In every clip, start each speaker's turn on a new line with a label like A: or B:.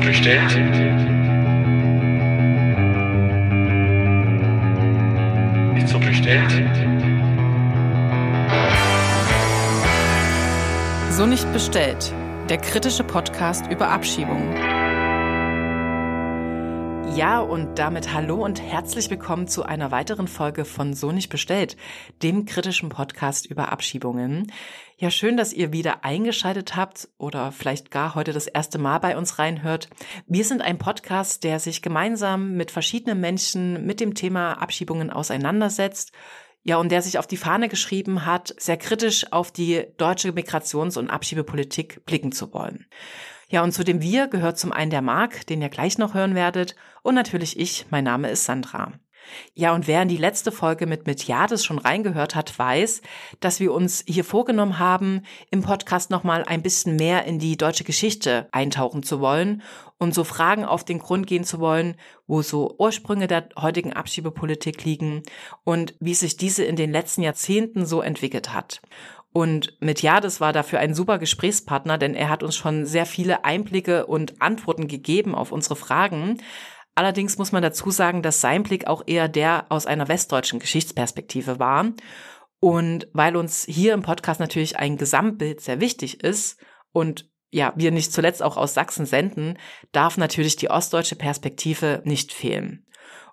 A: bestellt? Ist so bestellt?
B: So nicht bestellt. Der kritische Podcast über Abschiebungen. Ja, und damit hallo und herzlich willkommen zu einer weiteren Folge von So nicht bestellt, dem kritischen Podcast über Abschiebungen. Ja, schön, dass ihr wieder eingeschaltet habt oder vielleicht gar heute das erste Mal bei uns reinhört. Wir sind ein Podcast, der sich gemeinsam mit verschiedenen Menschen mit dem Thema Abschiebungen auseinandersetzt. Ja, und der sich auf die Fahne geschrieben hat, sehr kritisch auf die deutsche Migrations- und Abschiebepolitik blicken zu wollen. Ja, und zu dem Wir gehört zum einen der Marc, den ihr gleich noch hören werdet, und natürlich ich, mein Name ist Sandra. Ja, und wer in die letzte Folge mit Mitjades schon reingehört hat, weiß, dass wir uns hier vorgenommen haben, im Podcast nochmal ein bisschen mehr in die deutsche Geschichte eintauchen zu wollen und so Fragen auf den Grund gehen zu wollen, wo so Ursprünge der heutigen Abschiebepolitik liegen und wie sich diese in den letzten Jahrzehnten so entwickelt hat. Und mit Jades war dafür ein super Gesprächspartner, denn er hat uns schon sehr viele Einblicke und Antworten gegeben auf unsere Fragen. Allerdings muss man dazu sagen, dass sein Blick auch eher der aus einer westdeutschen Geschichtsperspektive war. Und weil uns hier im Podcast natürlich ein Gesamtbild sehr wichtig ist und ja, wir nicht zuletzt auch aus Sachsen senden, darf natürlich die ostdeutsche Perspektive nicht fehlen.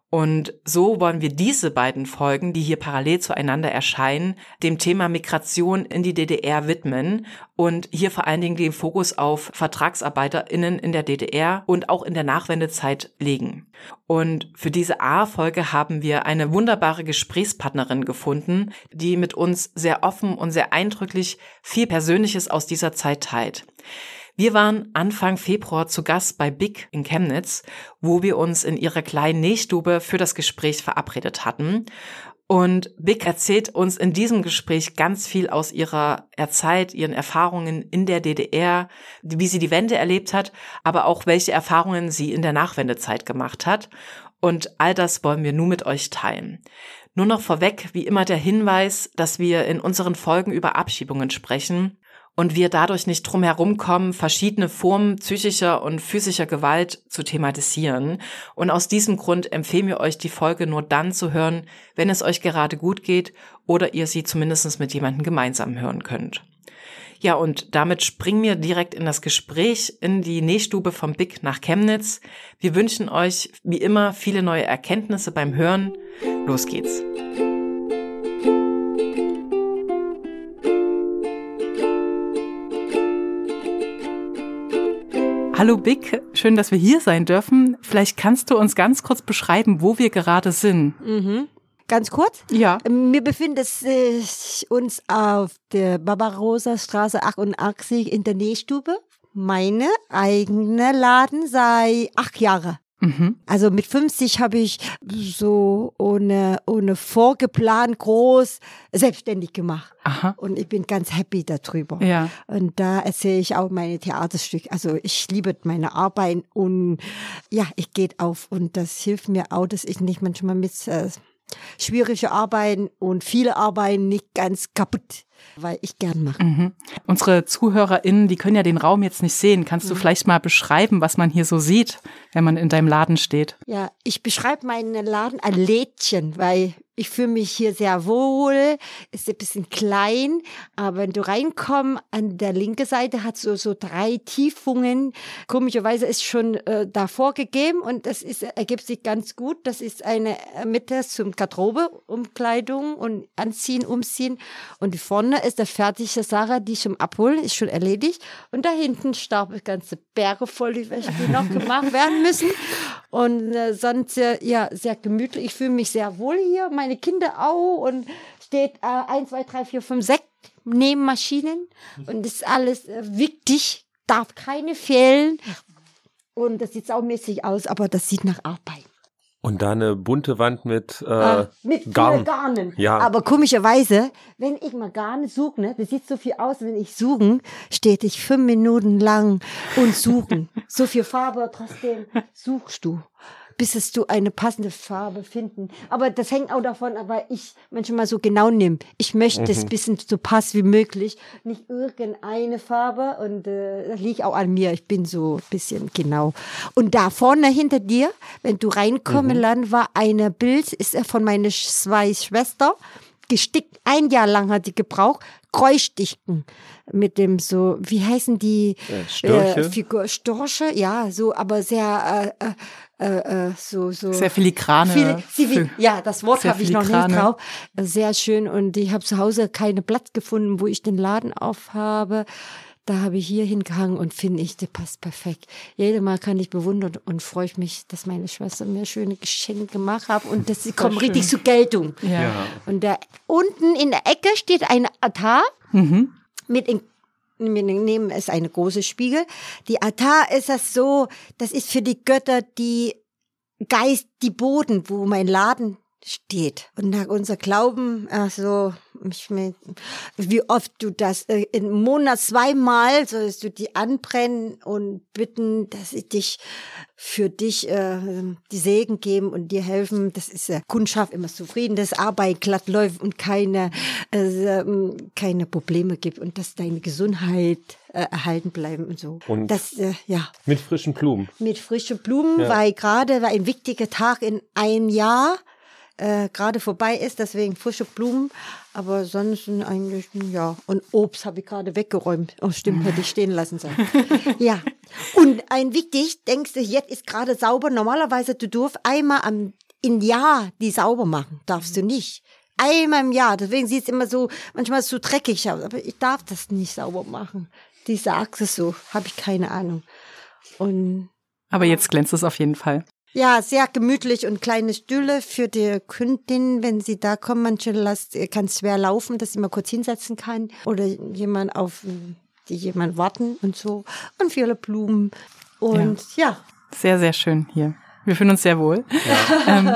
B: Und so wollen wir diese beiden Folgen, die hier parallel zueinander erscheinen, dem Thema Migration in die DDR widmen und hier vor allen Dingen den Fokus auf VertragsarbeiterInnen in der DDR und auch in der Nachwendezeit legen. Und für diese A-Folge haben wir eine wunderbare Gesprächspartnerin gefunden, die mit uns sehr offen und sehr eindrücklich viel Persönliches aus dieser Zeit teilt. Wir waren Anfang Februar zu Gast bei Big in Chemnitz, wo wir uns in ihrer kleinen Nähstube für das Gespräch verabredet hatten. Und Big erzählt uns in diesem Gespräch ganz viel aus ihrer Zeit, ihren Erfahrungen in der DDR, wie sie die Wende erlebt hat, aber auch welche Erfahrungen sie in der Nachwendezeit gemacht hat. Und all das wollen wir nun mit euch teilen. Nur noch vorweg, wie immer der Hinweis, dass wir in unseren Folgen über Abschiebungen sprechen und wir dadurch nicht drum herum kommen, verschiedene Formen psychischer und physischer Gewalt zu thematisieren. Und aus diesem Grund empfehlen wir euch, die Folge nur dann zu hören, wenn es euch gerade gut geht oder ihr sie zumindest mit jemandem gemeinsam hören könnt. Ja, und damit springen wir direkt in das Gespräch in die Nähstube vom Big nach Chemnitz. Wir wünschen euch wie immer viele neue Erkenntnisse beim Hören. Los geht's. Hallo Big, schön, dass wir hier sein dürfen. Vielleicht kannst du uns ganz kurz beschreiben, wo wir gerade sind.
C: Mhm. Ganz kurz?
B: Ja.
C: Wir befinden uns auf der Barbarossa Straße 88 in der Nähstube. Meine eigene Laden sei acht Jahre. Mhm. Also mit 50 habe ich so ohne, ohne vorgeplant groß selbstständig gemacht. Aha. Und ich bin ganz happy darüber. Ja. Und da erzähle ich auch meine Theaterstücke. Also ich liebe meine Arbeit und ja, ich gehe auf und das hilft mir auch, dass ich nicht manchmal mit äh, schwierige Arbeiten und viele Arbeiten nicht ganz kaputt weil ich gern mache. Mhm.
B: Unsere ZuhörerInnen, die können ja den Raum jetzt nicht sehen. Kannst du mhm. vielleicht mal beschreiben, was man hier so sieht, wenn man in deinem Laden steht?
C: Ja, ich beschreibe meinen Laden ein Lädchen, weil ich fühle mich hier sehr wohl, ist ein bisschen klein, aber wenn du reinkommst, an der linken Seite hat so so drei Tiefungen. Komischerweise ist schon äh, davor gegeben und das ist ergibt sich ganz gut. Das ist eine Mitte zum Garderobe, Umkleidung und Anziehen, Umziehen und vorne ist der fertige Sache, die zum Abholen ist schon erledigt und da hinten starb ganze Berge voll, die noch gemacht werden müssen und äh, sonst äh, ja sehr gemütlich. Ich fühle mich sehr wohl hier. Mein meine Kinder auch und steht äh, 1, 2, 3, 4, 5, 6 neben Maschinen und das ist alles äh, wichtig, darf keine fehlen und das sieht saumäßig aus, aber das sieht nach Arbeit.
D: Und da eine bunte Wand mit, äh,
C: äh, mit Garn. Garnen. Ja. Aber komischerweise, wenn ich mal Garne suche, ne, das sieht so viel aus, wenn ich suchen, steht ich fünf Minuten lang und suchen. so viel Farbe, trotzdem suchst du bis es du eine passende Farbe finden. Aber das hängt auch davon, aber ich manchmal so genau nimm. Ich möchte es
D: Mhm.
C: bisschen so pass wie möglich, nicht irgendeine Farbe und äh, das liegt auch an mir. Ich bin so ein bisschen genau. Und da vorne hinter dir, wenn du reinkommen
D: Mhm.
C: Land war eine Bild, ist er von meiner zwei Schwester gestickt. Ein Jahr lang hat die gebraucht. Kreuzsticken mit dem so, wie heißen die?
D: Äh, Störche?
C: Äh, Figur, Storche, ja, so, aber sehr, äh, äh, äh, so, so.
B: Sehr filigrane.
C: Viel, Zivil,
B: Fil-
C: ja, das Wort habe ich noch nicht drauf. Sehr schön und ich habe zu Hause keine Platz gefunden, wo ich den Laden aufhabe. Da habe ich hier hingehangen und finde ich, der passt perfekt. Jedes Mal kann ich bewundern und freue ich mich, dass meine Schwester mir schöne Geschenke gemacht hat und dass sie kommen
B: schön.
C: richtig zur Geltung.
B: Ja.
D: Ja.
C: Und da unten in der Ecke steht ein Altar
B: Mhm.
C: mit in, wir nehmen es eine große Spiegel. Die Altar ist das so, das ist für die Götter die Geist, die Boden, wo mein Laden steht. Und nach unser Glauben, also ich wie oft du das äh, im Monat zweimal sollst du die anbrennen und bitten, dass sie dich für dich äh, die Segen geben und dir helfen. Das ist äh, Kundschaft immer zufrieden, dass Arbeit glatt läuft und keine äh, ähm, keine Probleme gibt und dass deine Gesundheit äh, erhalten bleiben und so.
D: Und-
C: das äh, ja
D: Mit frischen Blumen.
C: mit frischen Blumen,
D: Ja.
C: weil gerade war ein wichtiger Tag in einem Jahr äh, gerade vorbei ist, deswegen frische Blumen, aber sonst eigentlich ja und Obst habe ich gerade weggeräumt. Oh stimmt, hätte ich stehen lassen sollen. ja. Und ein wichtig, denkst du, jetzt ist gerade sauber. Normalerweise du darfst einmal am im Jahr die sauber machen, darfst du nicht. Einmal im Jahr, deswegen sieht es immer so, manchmal so dreckig aus, aber ich darf das nicht sauber machen. Die sagt es so, habe ich keine Ahnung. Und
B: Aber jetzt glänzt es auf jeden Fall.
C: Ja, sehr gemütlich und kleine Stühle für die Kundin, wenn sie da kommen. Manche lässt, kann schwer laufen, dass sie mal kurz hinsetzen kann oder jemand auf die jemand warten und so. Und viele Blumen. Und ja.
B: Sehr, sehr schön hier. Wir fühlen uns sehr wohl. Ähm,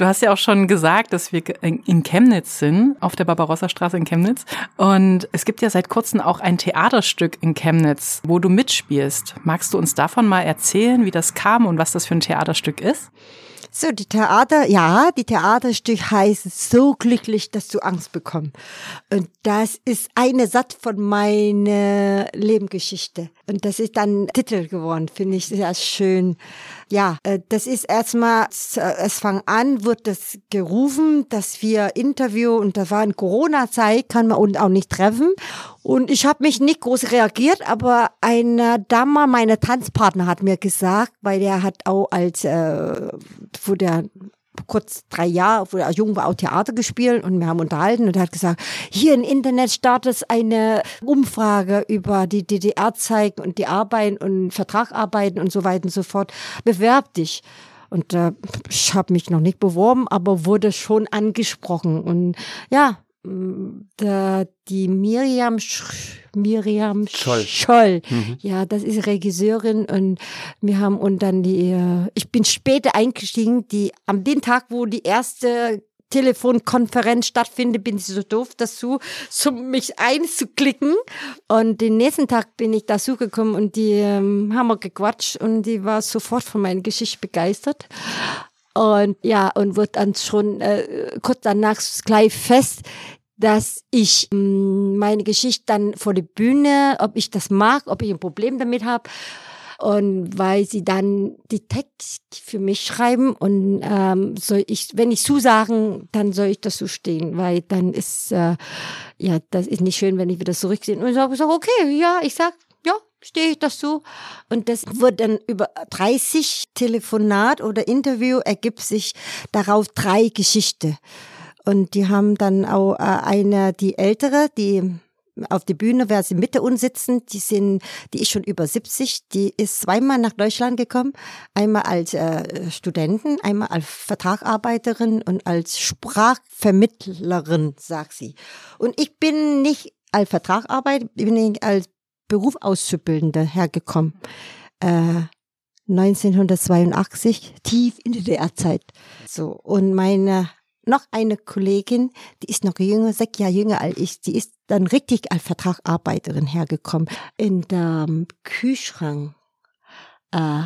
B: du hast ja auch schon gesagt, dass wir in Chemnitz sind, auf der Barbarossa-Straße in Chemnitz. Und es gibt ja seit kurzem auch ein Theaterstück in Chemnitz, wo du mitspielst. Magst du uns davon mal erzählen, wie das kam und was das für ein Theaterstück ist?
C: So, die Theater, ja, die Theaterstück heißt So glücklich, dass du Angst bekommst. Und das ist eine Satz von meiner Lebensgeschichte. Und das ist dann Titel geworden, finde ich sehr schön. Ja, äh, das ist erstmal, es- es fang an, wird das gerufen, dass wir Interview, und das war in Corona-Zeit, kann man uns auch nicht treffen. Und ich habe mich nicht groß reagiert, aber einer Dame, meine Tanzpartner, hat mir gesagt, weil der hat auch als, äh, wo der kurz drei Jahre, wo er jung war, auch Theater gespielt und wir haben unterhalten und er hat gesagt, hier im Internet startet eine Umfrage über die DDR-Zeiten und die Arbeiten und Vertragarbeiten und so weiter und so fort. Bewerb dich. Und äh, ich habe mich noch nicht beworben, aber wurde schon angesprochen. Und ja, da die Miriam Sch Miriam
D: Scholl.
C: Scholl.
D: Mhm.
C: Ja, das ist Regisseurin und wir haben und dann die, äh, ich bin später eingestiegen, die am den Tag, wo die erste Telefonkonferenz stattfindet, bin ich so doof dazu, so mich einzuklicken. Und den nächsten Tag bin ich dazu gekommen und die ähm, haben wir gequatscht und die war sofort von meiner Geschichte begeistert. Und ja, und wird dann schon äh, kurz danach gleich fest, dass ich mh, meine Geschichte dann vor die Bühne, ob ich das mag, ob ich ein Problem damit habe. Und weil sie dann die Text für mich schreiben und ähm, soll ich, wenn ich zusagen, dann soll ich das so stehen, weil dann ist äh, ja das ist nicht schön, wenn ich wieder zurücksehe. Und ich sage, sag, okay, ja, ich sag, ja, stehe ich das so. Und das wird dann über 30 Telefonat oder Interview ergibt sich darauf drei Geschichten. Und die haben dann auch äh, eine, die ältere, die auf die Bühne, wer sie Mitte uns sitzen, die sind, die ist schon über 70, die ist zweimal nach Deutschland gekommen, einmal als äh, Studenten, einmal als Vertragarbeiterin und als Sprachvermittlerin, sagt sie. Und ich bin nicht als Vertragarbeiter, bin ich als Berufsauszubildende hergekommen. Äh, 1982, tief in die DDR-Zeit. So, und meine noch eine Kollegin, die ist noch jünger, sechs Jahre jünger als ich, die ist dann richtig als Vertragarbeiterin hergekommen. In dem Kühlschrank äh,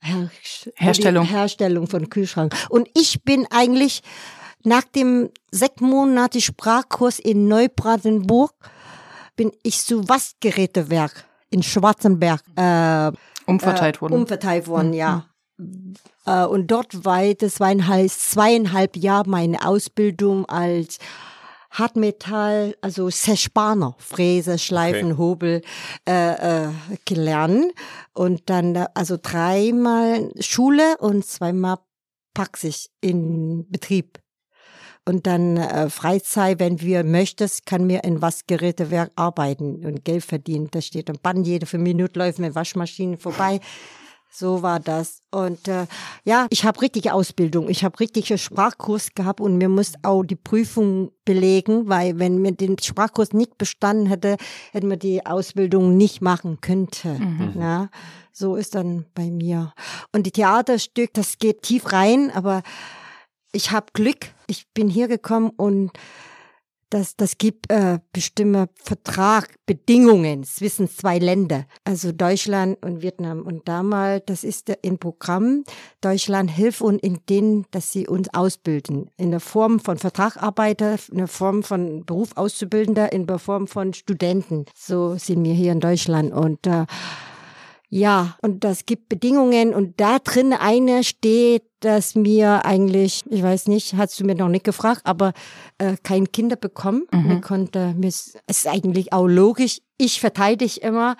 C: Her
B: Herstellung.
C: Herstellung von Kühlschrank. Und ich bin eigentlich nach dem sechs Monate Sprachkurs in Neubrandenburg bin ich zu Waschgerätewerk in Schwarzenberg äh,
B: Umverteilt
C: äh,
B: worden.
C: Umverteilt worden,
B: Mhm.
C: ja. Äh, und dort war das zweieinhalb, zweieinhalb Jahre meine Ausbildung als Hartmetall, also Sechspaner, Fräse, Schleifen,
D: Okay.
C: Hobel äh, äh, gelernt. Und dann also dreimal Schule und zweimal Praxis in Betrieb. Und dann äh, Freizeit, wenn wir möchtest, kann mir in Waschgerätewerk arbeiten und Geld verdienen. Da steht ein Bann, jede fünf Minuten läuft mit Waschmaschinen vorbei. So war das. Und äh, ja, ich habe richtige Ausbildung. Ich habe richtige Sprachkurs gehabt und mir muss auch die Prüfung belegen, weil wenn mir den Sprachkurs nicht bestanden hätte, hätten wir die Ausbildung nicht machen könnte.
B: Mhm.
C: Ja, so ist dann bei mir. Und die Theaterstück, das geht tief rein, aber ich habe Glück. Ich bin hier gekommen und das, das gibt äh, bestimmte Vertragbedingungen zwischen zwei Ländern, also Deutschland und Vietnam. Und damals, das ist ein Programm, Deutschland hilft uns in denen, dass sie uns ausbilden. In der Form von Vertragarbeiter, in der Form von Berufsauszubildender, in der Form von Studenten. So sind wir hier in Deutschland. Und äh, ja, und das gibt Bedingungen und da drin eine steht, dass mir eigentlich, ich weiß nicht, hast du mir noch nicht gefragt, aber äh, kein Kinder bekommen.
B: Mhm.
C: Mir konnte, mir ist, es ist eigentlich auch logisch. Ich verteidige immer,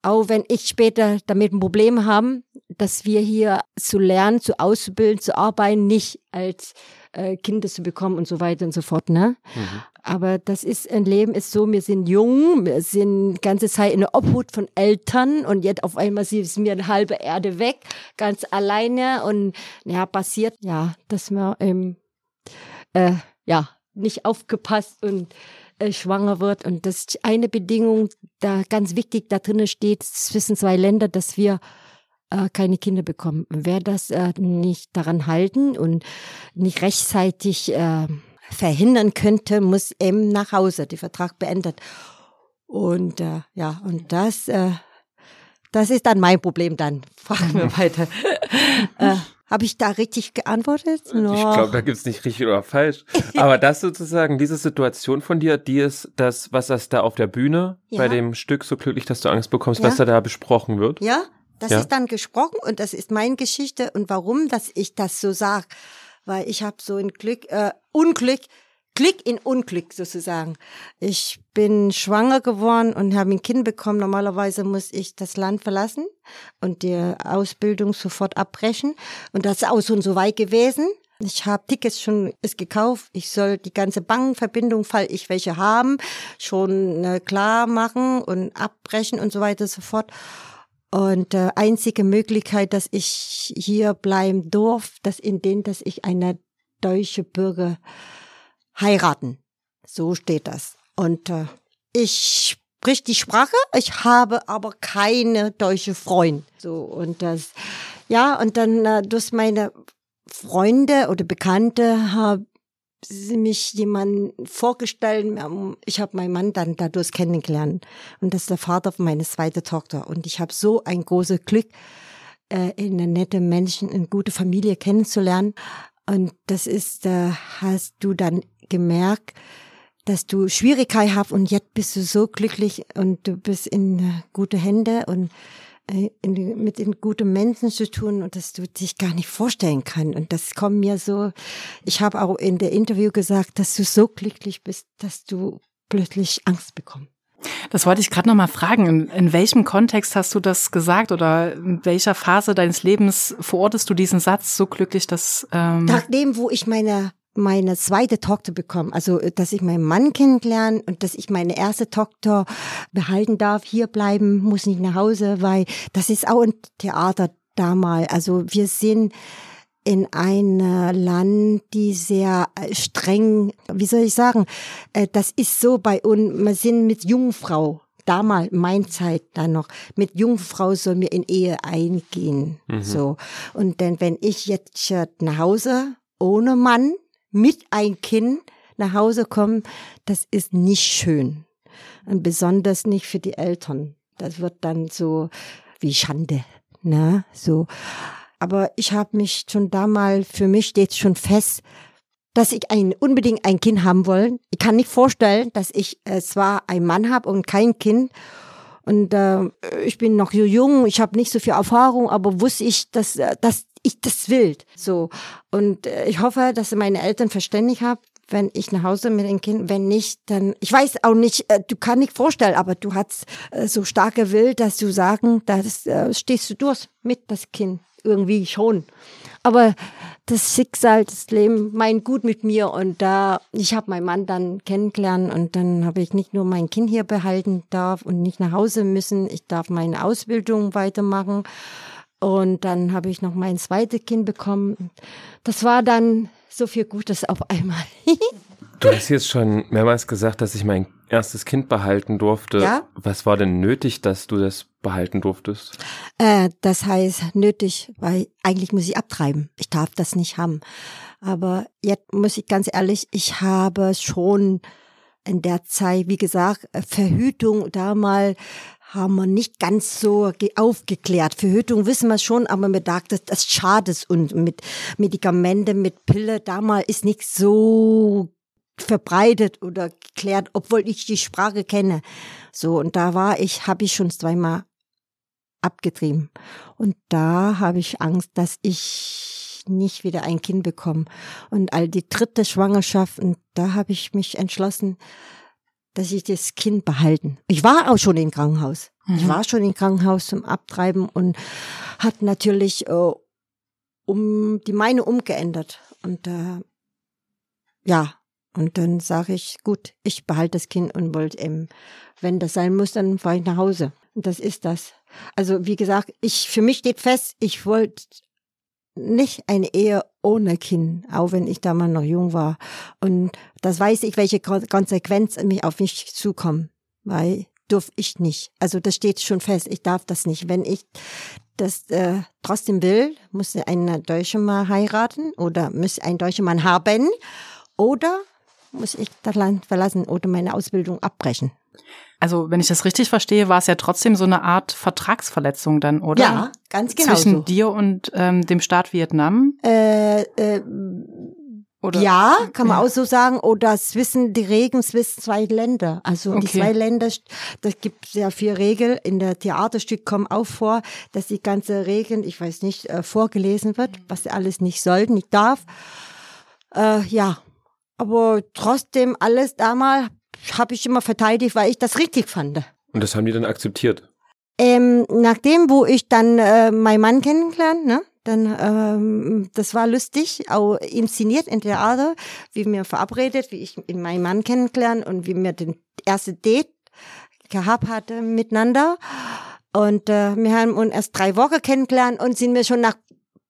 C: auch wenn ich später damit ein Problem haben, dass wir hier zu lernen, zu auszubilden, zu arbeiten, nicht als äh, Kinder zu bekommen und so weiter und so fort, ne?
D: Mhm.
C: Aber das ist, ein Leben ist so, wir sind jung, wir sind ganze Zeit in der Obhut von Eltern und jetzt auf einmal ist mir eine halbe Erde weg, ganz alleine und ja, passiert, ja, dass man ähm, äh, ja, nicht aufgepasst und äh, schwanger wird und das ist eine Bedingung, da ganz wichtig da drinnen steht, zwischen zwei Ländern, dass wir äh, keine Kinder bekommen. Wer das äh, nicht daran halten und nicht rechtzeitig äh, verhindern könnte, muss eben nach Hause, der Vertrag beendet. Und äh, ja, und das, äh, das ist dann mein Problem dann. Fragen wir weiter. äh, Habe ich da richtig geantwortet?
D: Ich glaube, da gibt's nicht richtig oder falsch. Aber das sozusagen, diese Situation von dir, die ist das, was das da auf der Bühne
C: Ja.
D: bei dem Stück so glücklich, dass du Angst bekommst,
C: Ja.
D: was da da besprochen wird.
C: Ja, das
D: Ja.
C: ist dann gesprochen und das ist meine Geschichte und warum, dass ich das so sag, weil ich habe so ein Glück, äh, Unglück, Glück in Unglück sozusagen. Ich bin schwanger geworden und habe ein Kind bekommen. Normalerweise muss ich das Land verlassen und die Ausbildung sofort abbrechen und das ist auch schon so weit gewesen. Ich habe Tickets schon ist gekauft. Ich soll die ganze Bankverbindung, fall ich welche haben, schon äh, klar machen und abbrechen und so weiter und so fort. Und äh, einzige Möglichkeit, dass ich hier bleiben durf, das in den, dass ich eine deutsche Bürger heiraten. So steht das. Und äh, ich sprich die Sprache, ich habe aber keine deutsche Freund. So und das, ja und dann äh, durch meine Freunde oder Bekannte haben sie mich jemanden vorgestellt. Ich habe meinen Mann dann dadurch kennengelernt. Und das ist der Vater von meiner zweiten Tochter. Und ich habe so ein großes Glück, äh, eine nette Menschen, eine gute Familie kennenzulernen. Und das ist, äh, hast du dann gemerkt, dass du Schwierigkeit hast. Und jetzt bist du so glücklich und du bist in gute Hände. Und in, mit in guten Menschen zu tun und dass du dich gar nicht vorstellen kannst. Und das kommt mir so, ich habe auch in der Interview gesagt, dass du so glücklich bist, dass du plötzlich Angst bekommst.
B: Das wollte ich gerade noch mal fragen. In, in welchem Kontext hast du das gesagt oder in welcher Phase deines Lebens verortest du diesen Satz so glücklich, dass ähm,
C: Nachdem, wo ich meine meine zweite Tochter bekommen, also äh, dass ich meinen Mann kennenlernen und dass ich meine erste Tochter behalten darf, hier bleiben, muss nicht nach Hause, weil das ist auch ein Theater damals. Also wir sind in einem Land, die sehr äh, streng, wie soll ich sagen, äh, das ist so bei uns, wir sind mit Jungfrau, damals, mein Zeit dann noch, mit Jungfrau soll mir in Ehe eingehen, so. Und dann, wenn ich jetzt äh, nach Hause ohne Mann, mit ein Kind nach Hause komme, das ist nicht schön. Und besonders nicht für die Eltern. Das wird dann so wie Schande. ne, so. Aber ich habe mich schon damals, für mich steht schon fest, dass ich ein, unbedingt ein Kind haben wollen. Ich kann nicht vorstellen, dass ich äh, zwar einen Mann habe und kein Kind. Und äh, ich bin noch so jung, ich habe nicht so viel Erfahrung, aber wusste ich, dass, äh, dass ich das will. So. Und äh, ich hoffe, dass meine Eltern verständlich haben, wenn ich nach Hause mit den Kindern, wenn nicht, dann, ich weiß auch nicht, äh, du kannst nicht vorstellen, aber du hast äh, so starke Will, dass du sagen, da äh, stehst du durch mit das Kind. Irgendwie schon. Aber das Schicksal, das Leben meint gut mit mir und da, ich habe meinen Mann dann kennengelernt und dann habe ich nicht nur mein Kind hier behalten darf und nicht nach Hause müssen, ich darf meine Ausbildung weitermachen und dann habe ich noch mein zweites Kind bekommen. Das war dann so viel Gutes auf einmal.
D: Du hast jetzt schon mehrmals gesagt, dass ich mein erstes Kind behalten durfte.
C: Ja.
D: Was war denn nötig, dass du das behalten durftest?
C: Äh, das heißt nötig, weil eigentlich muss ich abtreiben. Ich darf das nicht haben. Aber jetzt muss ich ganz ehrlich, ich habe schon in der Zeit, wie gesagt, Verhütung damals haben wir nicht ganz so aufgeklärt. Verhütung wissen wir schon, aber man dachte, das schadet und mit Medikamente, mit Pille damals ist nicht so verbreitet oder geklärt, obwohl ich die Sprache kenne. So, und da war ich, habe ich schon zweimal abgetrieben. Und da habe ich Angst, dass ich nicht wieder ein Kind bekomme. Und all die dritte Schwangerschaft, und da habe ich mich entschlossen, dass ich das Kind behalten. Ich war auch schon im Krankenhaus. Mhm. Ich war schon im Krankenhaus zum Abtreiben und hat natürlich äh, um die meine umgeändert. Und äh, ja, und dann sage ich, gut, ich behalte das Kind und wollte eben, wenn das sein muss, dann fahre ich nach Hause. Und das ist das. Also wie gesagt, ich für mich steht fest, ich wollte nicht eine Ehe ohne Kind, auch wenn ich da mal noch jung war. Und das weiß ich, welche Konsequenzen mich auf mich zukommen, weil durf ich nicht. Also das steht schon fest, ich darf das nicht. Wenn ich das äh, trotzdem will, muss ein deutscher Mann heiraten oder muss ein deutscher Mann haben oder muss ich das Land verlassen oder meine Ausbildung abbrechen.
B: Also, wenn ich das richtig verstehe, war es ja trotzdem so eine Art Vertragsverletzung dann, oder?
C: Ja, ganz genau.
B: Zwischen
C: so.
B: dir und ähm, dem Staat Vietnam?
C: Äh, äh,
B: Oder?
C: ja, kann man auch so sagen. Oder zwischen die Regeln zwischen zwei Länder. Also die
B: Okay.
C: zwei Länder, das gibt sehr viel Regeln. In der Theaterstück kommen auch vor, dass die ganze Regeln, ich weiß nicht, äh, vorgelesen wird, was sie alles nicht soll, nicht darf. Äh, ja, aber trotzdem alles damals habe ich immer verteidigt, weil ich das richtig fand.
D: Und das haben die dann akzeptiert.
C: Ähm, nachdem, wo ich dann äh, meinen Mann kennengelernt, ne, dann, ähm, das war lustig, auch inszeniert in Theater, wie wir verabredet, wie ich meinen Mann kennengelernt und wie wir den erste Date gehabt hatte miteinander. Und äh, wir haben uns erst drei Wochen kennengelernt und sind wir schon nach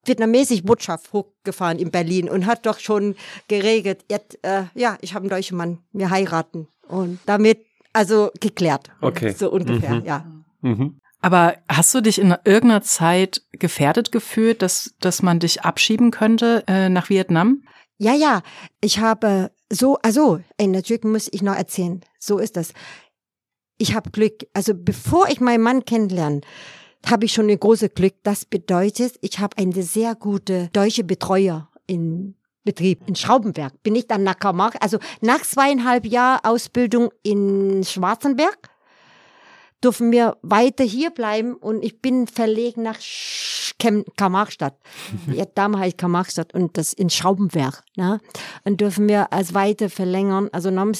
C: vietnamesisch Botschaft hochgefahren in Berlin und hat doch schon geregelt, jetzt, äh, ja, ich habe einen deutschen Mann, wir heiraten. Und damit, also geklärt.
D: Okay.
C: So ungefähr,
D: Mhm.
C: ja.
D: Mhm.
B: Aber hast du dich in irgendeiner Zeit gefährdet gefühlt, dass, dass man dich abschieben könnte äh, nach Vietnam?
C: Ja, ja, ich habe so, also, ey, natürlich muss ich noch erzählen, so ist das. Ich habe Glück, also bevor ich meinen Mann kennenlerne, habe ich schon ein großes Glück. Das bedeutet, ich habe eine sehr gute deutsche Betreuer in Betrieb in Schraubenberg. Bin ich dann nach Karmark, also nach zweieinhalb Jahren Ausbildung in Schwarzenberg, dürfen wir weiter hier bleiben und ich bin verlegt nach Karl-Marx-Stadt. Ja, damals heißt Karl-Marx-Stadt und das in Schraubenberg. Ne? Und dürfen wir als weiter verlängern. Also nam-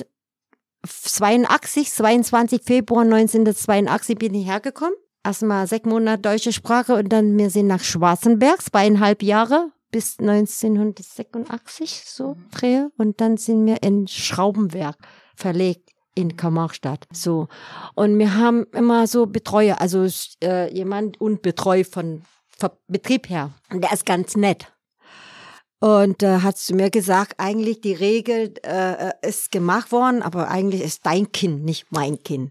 C: 82, 22 Februar 1982 bin ich hergekommen. Erstmal sechs Monate deutsche Sprache und dann wir sind nach Schwarzenberg, zweieinhalb Jahre bis 1986 so drehe und dann sind wir in Schraubenberg verlegt in Karl-Marx-Stadt. So. Und wir haben immer so Betreuer, also äh, jemand und Betreu von, von Betrieb her. Und der ist ganz nett. Und äh, hat zu mir gesagt, eigentlich die Regel äh, ist gemacht worden, aber eigentlich ist dein Kind, nicht mein Kind.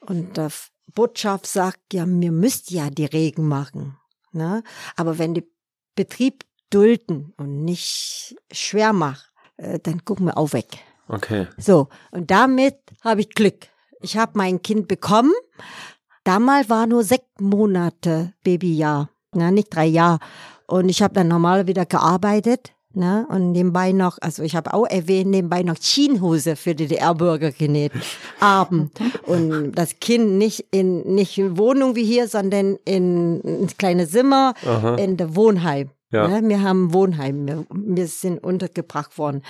C: Und der Botschaft sagt, ja, mir müsst ja die Regeln machen. Ne? Aber wenn die Betrieb dulden und nicht schwer macht, äh, dann gucken wir auch weg.
D: Okay.
C: So, und damit habe ich Glück. Ich habe mein Kind bekommen. Damals war nur sechs Monate Babyjahr. ne, nicht drei Jahre. Und ich habe dann normal wieder gearbeitet. Ne? Und nebenbei noch, also ich habe auch erwähnt, nebenbei noch Jeanshose für DDR-Bürger genäht. Abend. Und das Kind nicht in, nicht in Wohnung wie hier, sondern in ein kleines Zimmer
D: Aha.
C: in der Wohnheim.
D: Ja.
C: Ne? Wir haben Wohnheim. Wir, wir sind untergebracht worden.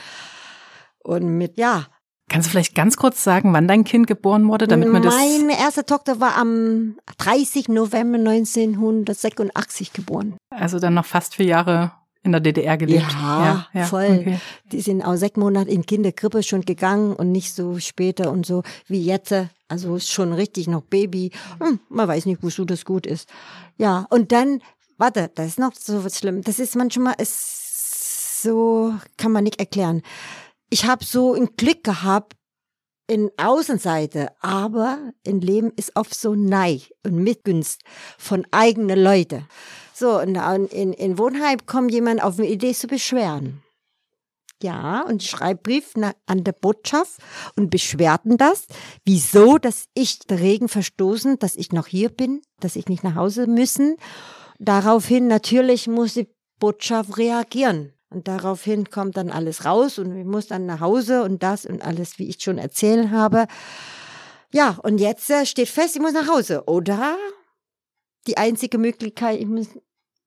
C: Und mit, ja.
B: Kannst du vielleicht ganz kurz sagen, wann dein Kind geboren wurde, damit man das.
C: Meine erste Tochter war am 30. November 1986 geboren.
B: Also dann noch fast vier Jahre in der DDR gelebt.
C: Ja, voll.
B: okay.
C: Die sind auch sechs Monate in Kinderkrippe schon gegangen und nicht so später und so wie jetzt. Also ist schon richtig noch Baby. Hm, man weiß nicht, wozu das gut ist. Ja, und dann, warte, das ist noch so was schlimm. Das ist manchmal, ist so, kann man nicht erklären. Ich habe so ein Glück gehabt in Außenseite, aber im Leben ist oft so Neid und Mitgunst von eigenen Leuten. So, und in, in Wohnheim kommt jemand auf eine Idee zu beschweren. Ja, und ich schreibe Brief an der Botschaft und beschwerten das. Wieso, dass ich dagegen verstoßen, dass ich noch hier bin, dass ich nicht nach Hause müssen. Daraufhin natürlich muss die Botschaft reagieren. Und daraufhin kommt dann alles raus und ich muss dann nach Hause und das und alles, wie ich schon erzählt habe. Ja, und jetzt äh, steht fest, ich muss nach Hause. Oder die einzige Möglichkeit, ich, muss,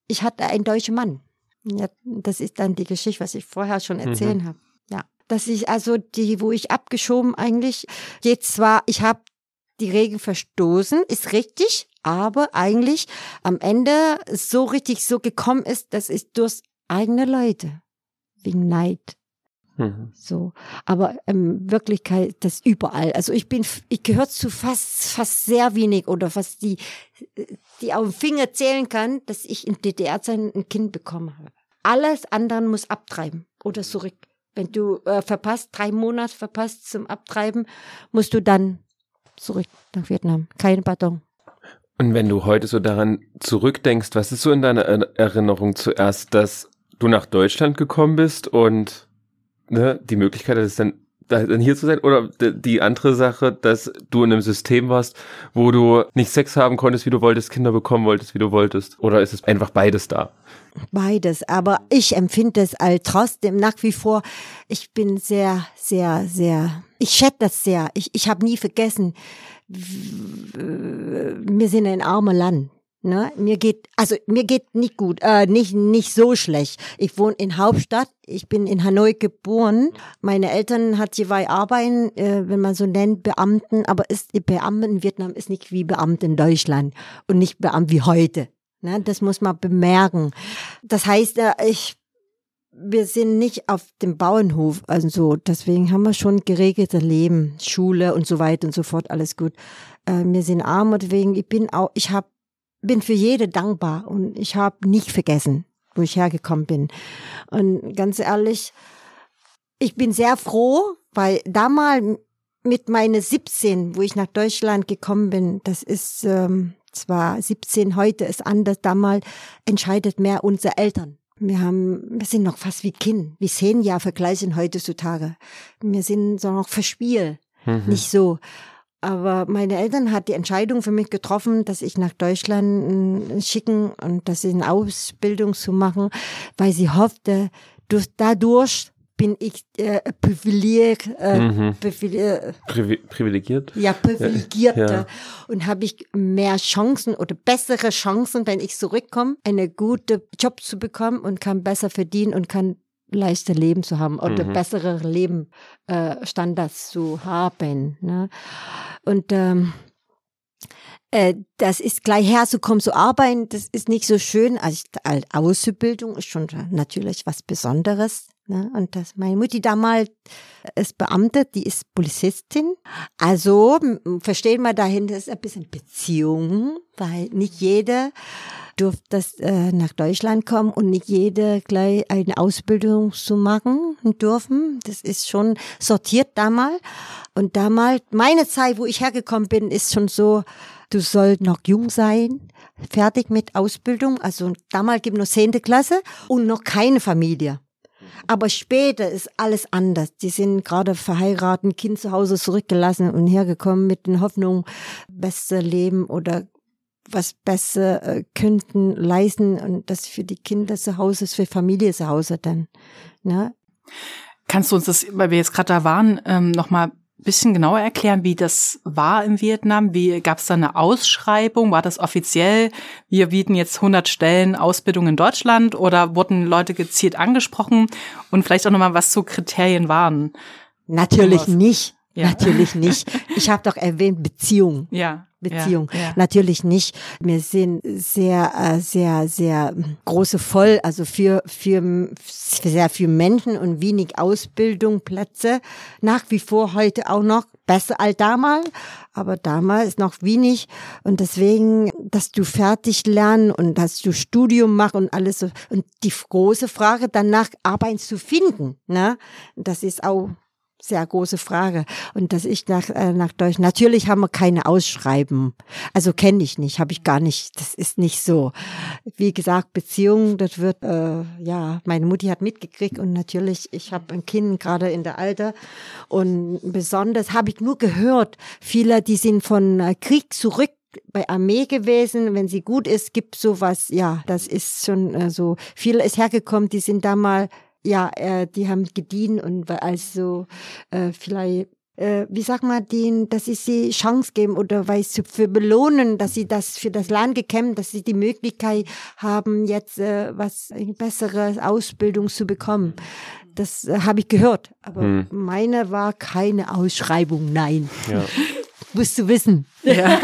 C: ich hatte einen deutschen Mann. Ja, das ist dann die Geschichte, was ich vorher schon erzählt habe. Ja, dass ich also die, wo ich abgeschoben eigentlich, jetzt zwar, ich habe die Regeln verstoßen, ist richtig, aber eigentlich am Ende so richtig so gekommen ist, das ist durch eigene Leute wegen Neid.
D: Mhm.
C: So, aber in Wirklichkeit das überall. Also ich bin, ich gehöre zu fast, fast sehr wenig oder fast die, die auf den Finger zählen kann, dass ich in DDR-Zeiten ein Kind bekommen habe. Alles andere muss abtreiben oder zurück. Wenn du äh, verpasst, drei Monate verpasst zum Abtreiben, musst du dann zurück nach Vietnam. Kein Pardon.
D: Und wenn du heute so daran zurückdenkst, was ist so in deiner Er- Erinnerung zuerst, dass du nach Deutschland gekommen bist und ne, die Möglichkeit hattest, dann, da- dann hier zu sein? Oder die andere Sache, dass du in einem System warst, wo du nicht Sex haben konntest, wie du wolltest, Kinder bekommen wolltest, wie du wolltest? Oder ist es einfach beides da?
C: Beides, aber ich empfinde es als trotzdem nach wie vor, ich bin sehr, sehr, sehr, ich schätze das sehr. Ich, ich habe nie vergessen, wir sind ein armer Land. Ne? Mir geht, also mir geht nicht gut, äh, nicht, nicht so schlecht. Ich wohne in Hauptstadt, ich bin in Hanoi geboren. Meine Eltern hat zwei arbeiten, äh, wenn man so nennt, Beamten, aber ist Beamten in Vietnam ist nicht wie Beamte in Deutschland und nicht Beamte wie heute. Ne? Das muss man bemerken. Das heißt, äh, ich, wir sind nicht auf dem Bauernhof, also so. Deswegen haben wir schon geregelte Leben, Schule und so weiter und so fort, alles gut. Äh, wir sind arm und deswegen, ich bin auch, ich hab, bin für jede dankbar und ich habe nicht vergessen, wo ich hergekommen bin. Und ganz ehrlich, ich bin sehr froh, weil damals mit meine 17, wo ich nach Deutschland gekommen bin, das ist ähm, zwar 17, heute ist anders, damals entscheidet mehr unsere Eltern. Wir haben, wir sind noch fast wie Kind, wie zehn Jahre vergleichen heutzutage. Wir sind so noch verspielt,
D: Mhm.
C: nicht so. Aber meine Eltern hat die Entscheidung für mich getroffen, dass ich nach Deutschland äh, schicken und dass sie eine Ausbildung zu machen, weil sie hoffte, durch, dadurch bin ich äh, privilegiert, äh,
D: Mhm.
C: privile-
D: Privi privilegiert?
C: ja, privilegierter
D: Ja.
C: und habe ich mehr Chancen oder bessere Chancen, wenn ich zurückkomme, eine gute Job zu bekommen und kann besser verdienen und kann leichter Leben zu haben oder
D: Mhm.
C: bessere Leben äh, Standards zu haben. Ne? Und ähm, äh, das ist gleich herzukommen zu arbeiten, das ist nicht so schön. Also Ausbildung ist schon natürlich was Besonderes. Ne? Und das meine Mutti damals ist Beamte, die ist Polizistin. Also verstehen wir dahinter ist ein bisschen Beziehung, weil nicht jeder durfte äh, nach Deutschland kommen und nicht jeder gleich eine Ausbildung zu machen dürfen. Das ist schon sortiert damals. Und damals, meine Zeit, wo ich hergekommen bin, ist schon so, du sollst noch jung sein, fertig mit Ausbildung. Also damals gibt nur zehnte Klasse und noch keine Familie. Aber später ist alles anders. Die sind gerade verheiratet, Kind zu Hause zurückgelassen und hergekommen mit der Hoffnung, beste Leben oder was besser äh, könnten leisten und das für die Kinder zu Hause ist, für Familie zu Hause dann. Ne?
B: Kannst du uns das, weil wir jetzt gerade da waren, ähm, nochmal bisschen genauer erklären, wie das war in Vietnam? Wie gab es da eine Ausschreibung? War das offiziell? Wir bieten jetzt 100 Stellen Ausbildung in Deutschland oder wurden Leute gezielt angesprochen? Und vielleicht auch nochmal, was so Kriterien waren?
C: Natürlich nicht.
B: Ja.
C: Natürlich nicht. Ich habe doch erwähnt Beziehung.
B: Ja.
C: Beziehung.
B: Ja, ja.
C: Natürlich nicht. Wir sind sehr, äh, sehr, sehr große voll, also für, für, sehr für Menschen und wenig Ausbildung, Plätze. Nach wie vor heute auch noch besser als damals, aber damals noch wenig und deswegen, dass du fertig lernen und dass du Studium machst und alles so. Und die große Frage danach, Arbeit zu finden, ne? Das ist auch sehr große Frage. Und dass ich nach, äh, nach Deutschland, natürlich haben wir keine Ausschreiben. Also kenne ich nicht, habe ich gar nicht. Das ist nicht so. Wie gesagt, Beziehung, das wird, äh, ja, meine Mutti hat mitgekriegt und natürlich, ich habe ein Kind gerade in der Alter und besonders habe ich nur gehört, viele, die sind von äh, Krieg zurück bei Armee gewesen, wenn sie gut ist, gibt sowas, ja, das ist schon äh, so, viele ist hergekommen, die sind da mal ja, äh, die haben gedient und also äh, vielleicht äh, wie sagt man denen, dass sie sie Chance geben oder weil sie für belohnen, dass sie das für das Land gekämpft, dass sie die Möglichkeit haben, jetzt äh, was eine bessere Ausbildung zu bekommen. Das äh, habe ich gehört, aber
D: Hm.
C: meine war keine Ausschreibung, nein.
D: Ja.
C: Musst du wissen.
B: Ja.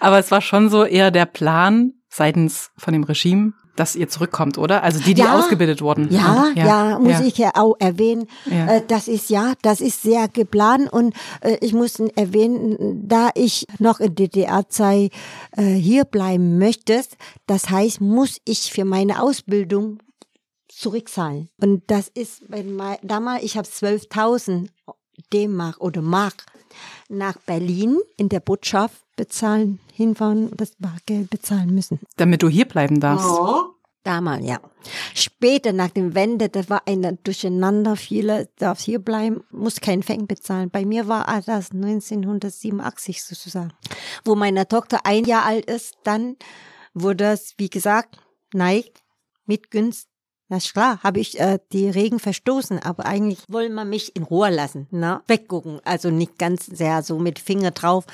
B: Aber es war schon so eher der Plan seitens von dem Regime, dass ihr zurückkommt, oder? Also die, die
C: Ja.
B: ausgebildet wurden.
C: Ja, ja, muss
B: ja.
C: ich ja auch erwähnen.
B: Ja.
C: Äh, das ist ja, das ist sehr geplant und äh, ich muss erwähnen, da ich noch in DDR-Zeit äh, hier bleiben möchte, das heißt, muss ich für meine Ausbildung zurückzahlen. Und das ist, wenn mein, damals, ich habe 12.000 D-Mark oder Mark nach Berlin in der Botschaft bezahlen, hinfahren, das Bargeld bezahlen müssen.
B: Damit du hier bleiben darfst.
C: Damals, ja. Später, nach dem Wende, da war ein Durcheinander. Viele darf hier bleiben, muss kein Fang bezahlen. Bei mir war das 1987 sozusagen. Wo meine Tochter ein Jahr alt ist, dann wurde es, wie gesagt, nein, mit Günst. Na ist klar, habe ich äh, die Regen verstoßen, aber eigentlich wollen wir mich in Ruhe lassen, ne? Weggucken, also nicht ganz sehr so mit Finger drauf.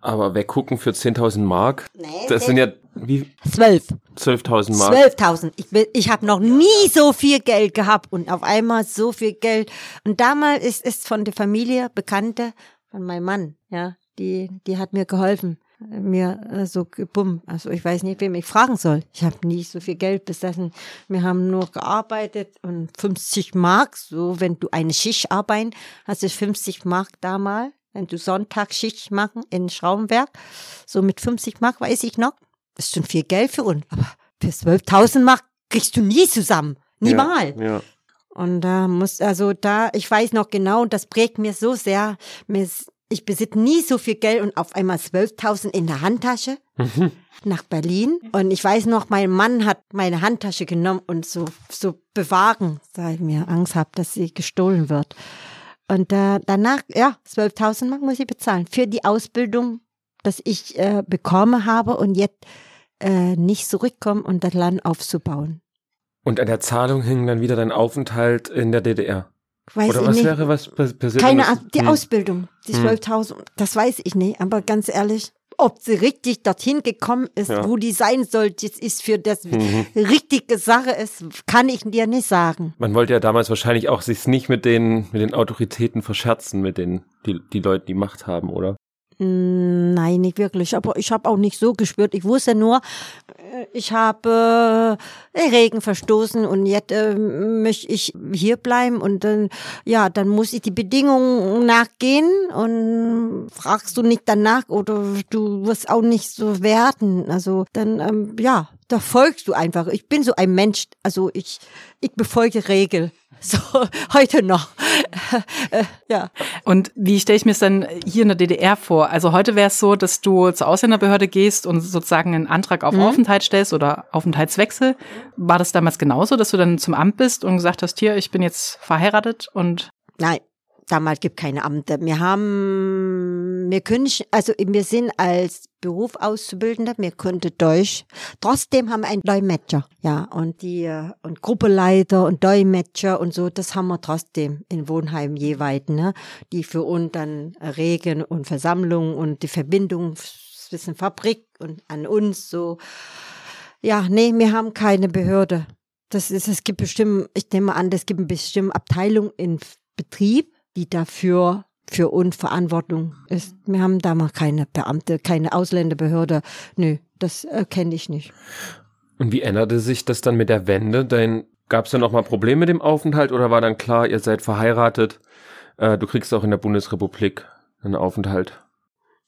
D: Aber weggucken für 10.000 Mark,
C: Nee,
D: das sind ja wie
C: zwölf.
D: 12.000 Mark.
C: 12.000. Ich, bin- ich habe noch nie so viel Geld gehabt und auf einmal so viel Geld. Und damals ist es von der Familie, Bekannte, von meinem Mann, ja, die, die hat mir geholfen, mir äh, so gebumm. Also ich weiß nicht, wem ich fragen soll. Ich habe nie so viel Geld besessen. Wir haben nur gearbeitet und 50 Mark, so wenn du eine Schicht arbeiten, hast du 50 Mark damals. Wenn du Sonntagsschicht machen in Schraubenwerk, so mit 50 Mark weiß ich noch, das ist schon viel Geld für uns. Aber für 12.000 Mark kriegst du nie zusammen. Niemals.
D: Ja, ja.
C: Und da muss, also da, ich weiß noch genau, und das prägt mir so sehr. Mir ist, ich besitze nie so viel Geld und auf einmal 12.000 in der Handtasche nach Berlin. Und ich weiß noch, mein Mann hat meine Handtasche genommen und so, so bewahren, weil ich mir Angst habe, dass sie gestohlen wird. Und äh, danach, ja, 12.000 Mark muss ich bezahlen für die Ausbildung, dass ich äh, bekommen habe und jetzt äh, nicht zurückkommen und das Land aufzubauen.
D: Und an der Zahlung hing dann wieder dein Aufenthalt in der DDR.
C: Weiß
D: Oder
C: ich
D: was
C: nicht.
D: wäre was pass- passiert?
C: Keine
D: das-
C: Ahnung, die
D: Hm.
C: Ausbildung, die
D: Hm.
C: 12.000, das weiß ich nicht, aber ganz ehrlich, ob sie richtig dorthin gekommen ist,
D: Ja.
C: wo die sein sollte, jetzt ist für das
D: Mhm.
C: richtige Sache ist, kann ich dir nicht sagen.
D: Man wollte ja damals wahrscheinlich auch sich nicht mit den, mit den Autoritäten verscherzen, mit den, die, die Leute, die Macht haben, oder?
C: Mm, Nein, nicht wirklich. Aber ich habe auch nicht so gespürt. Ich wusste nur, äh, ich habe äh, Regen verstoßen und jetzt äh, möchte ich hier bleiben und dann ja, dann muss ich die Bedingungen nachgehen und fragst du nicht danach oder du wirst auch nicht so werden. Also dann ähm, ja, da folgst du einfach. Ich bin so ein Mensch. Also ich ich befolge Regel. So heute noch. ja.
B: Und wie stelle ich mir es dann hier in der DDR vor? Also heute wäre es so, dass du zur Ausländerbehörde gehst und sozusagen einen Antrag auf
C: Mhm.
B: Aufenthalt stellst oder Aufenthaltswechsel. War das damals genauso, dass du dann zum Amt bist und gesagt hast, hier, ich bin jetzt verheiratet und
C: Nein, damals gibt keine Amte. Wir haben, wir können, also wir sind als Beruf Auszubildender, wir konnten Deutsch. Trotzdem haben wir einen Dolmetscher, ja, und die, und Gruppeleiter und Dolmetscher und so, das haben wir trotzdem in Wohnheim jeweils, ne, die für uns dann Regen und Versammlungen und die Verbindung zwischen Fabrik und an uns so. Ja, nee, wir haben keine Behörde. Das ist, es gibt bestimmt, ich nehme an, es gibt bestimmt Abteilung in Betrieb, die dafür für uns Verantwortung ist. Wir haben da mal keine Beamte, keine Ausländerbehörde. Nö, das äh, kenne ich nicht.
D: Und wie änderte sich das dann mit der Wende? Dein, gab es dann noch mal Probleme mit dem Aufenthalt oder war dann klar, ihr seid verheiratet, äh, du kriegst auch in der Bundesrepublik einen Aufenthalt?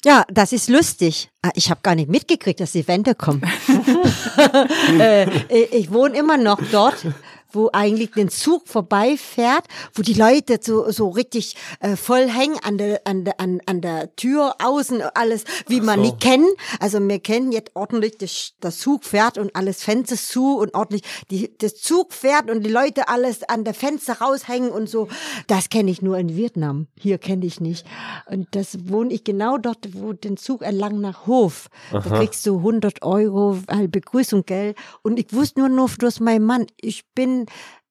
C: Ja, das ist lustig. Ah, Ich habe gar nicht mitgekriegt, dass die Wende kommt. äh, ich wohne immer noch dort, wo eigentlich den Zug vorbeifährt, wo die Leute so, so richtig äh, voll hängen an der, an, der, an, an der Tür, außen, alles, wie man
D: so.
C: nicht kennen. Also wir kennen jetzt ordentlich, das, das Zug fährt und alles Fenster zu und ordentlich, die, das Zug fährt und die Leute alles an der Fenster raushängen und so. Das kenne ich nur in Vietnam. Hier kenne ich nicht. Und das wohne ich genau dort, wo den Zug entlang nach Hof. Da
D: Aha.
C: kriegst du 100 Euro halt Begrüßung, gell? Und ich wusste nur, nur durch meinen Mann. Ich bin,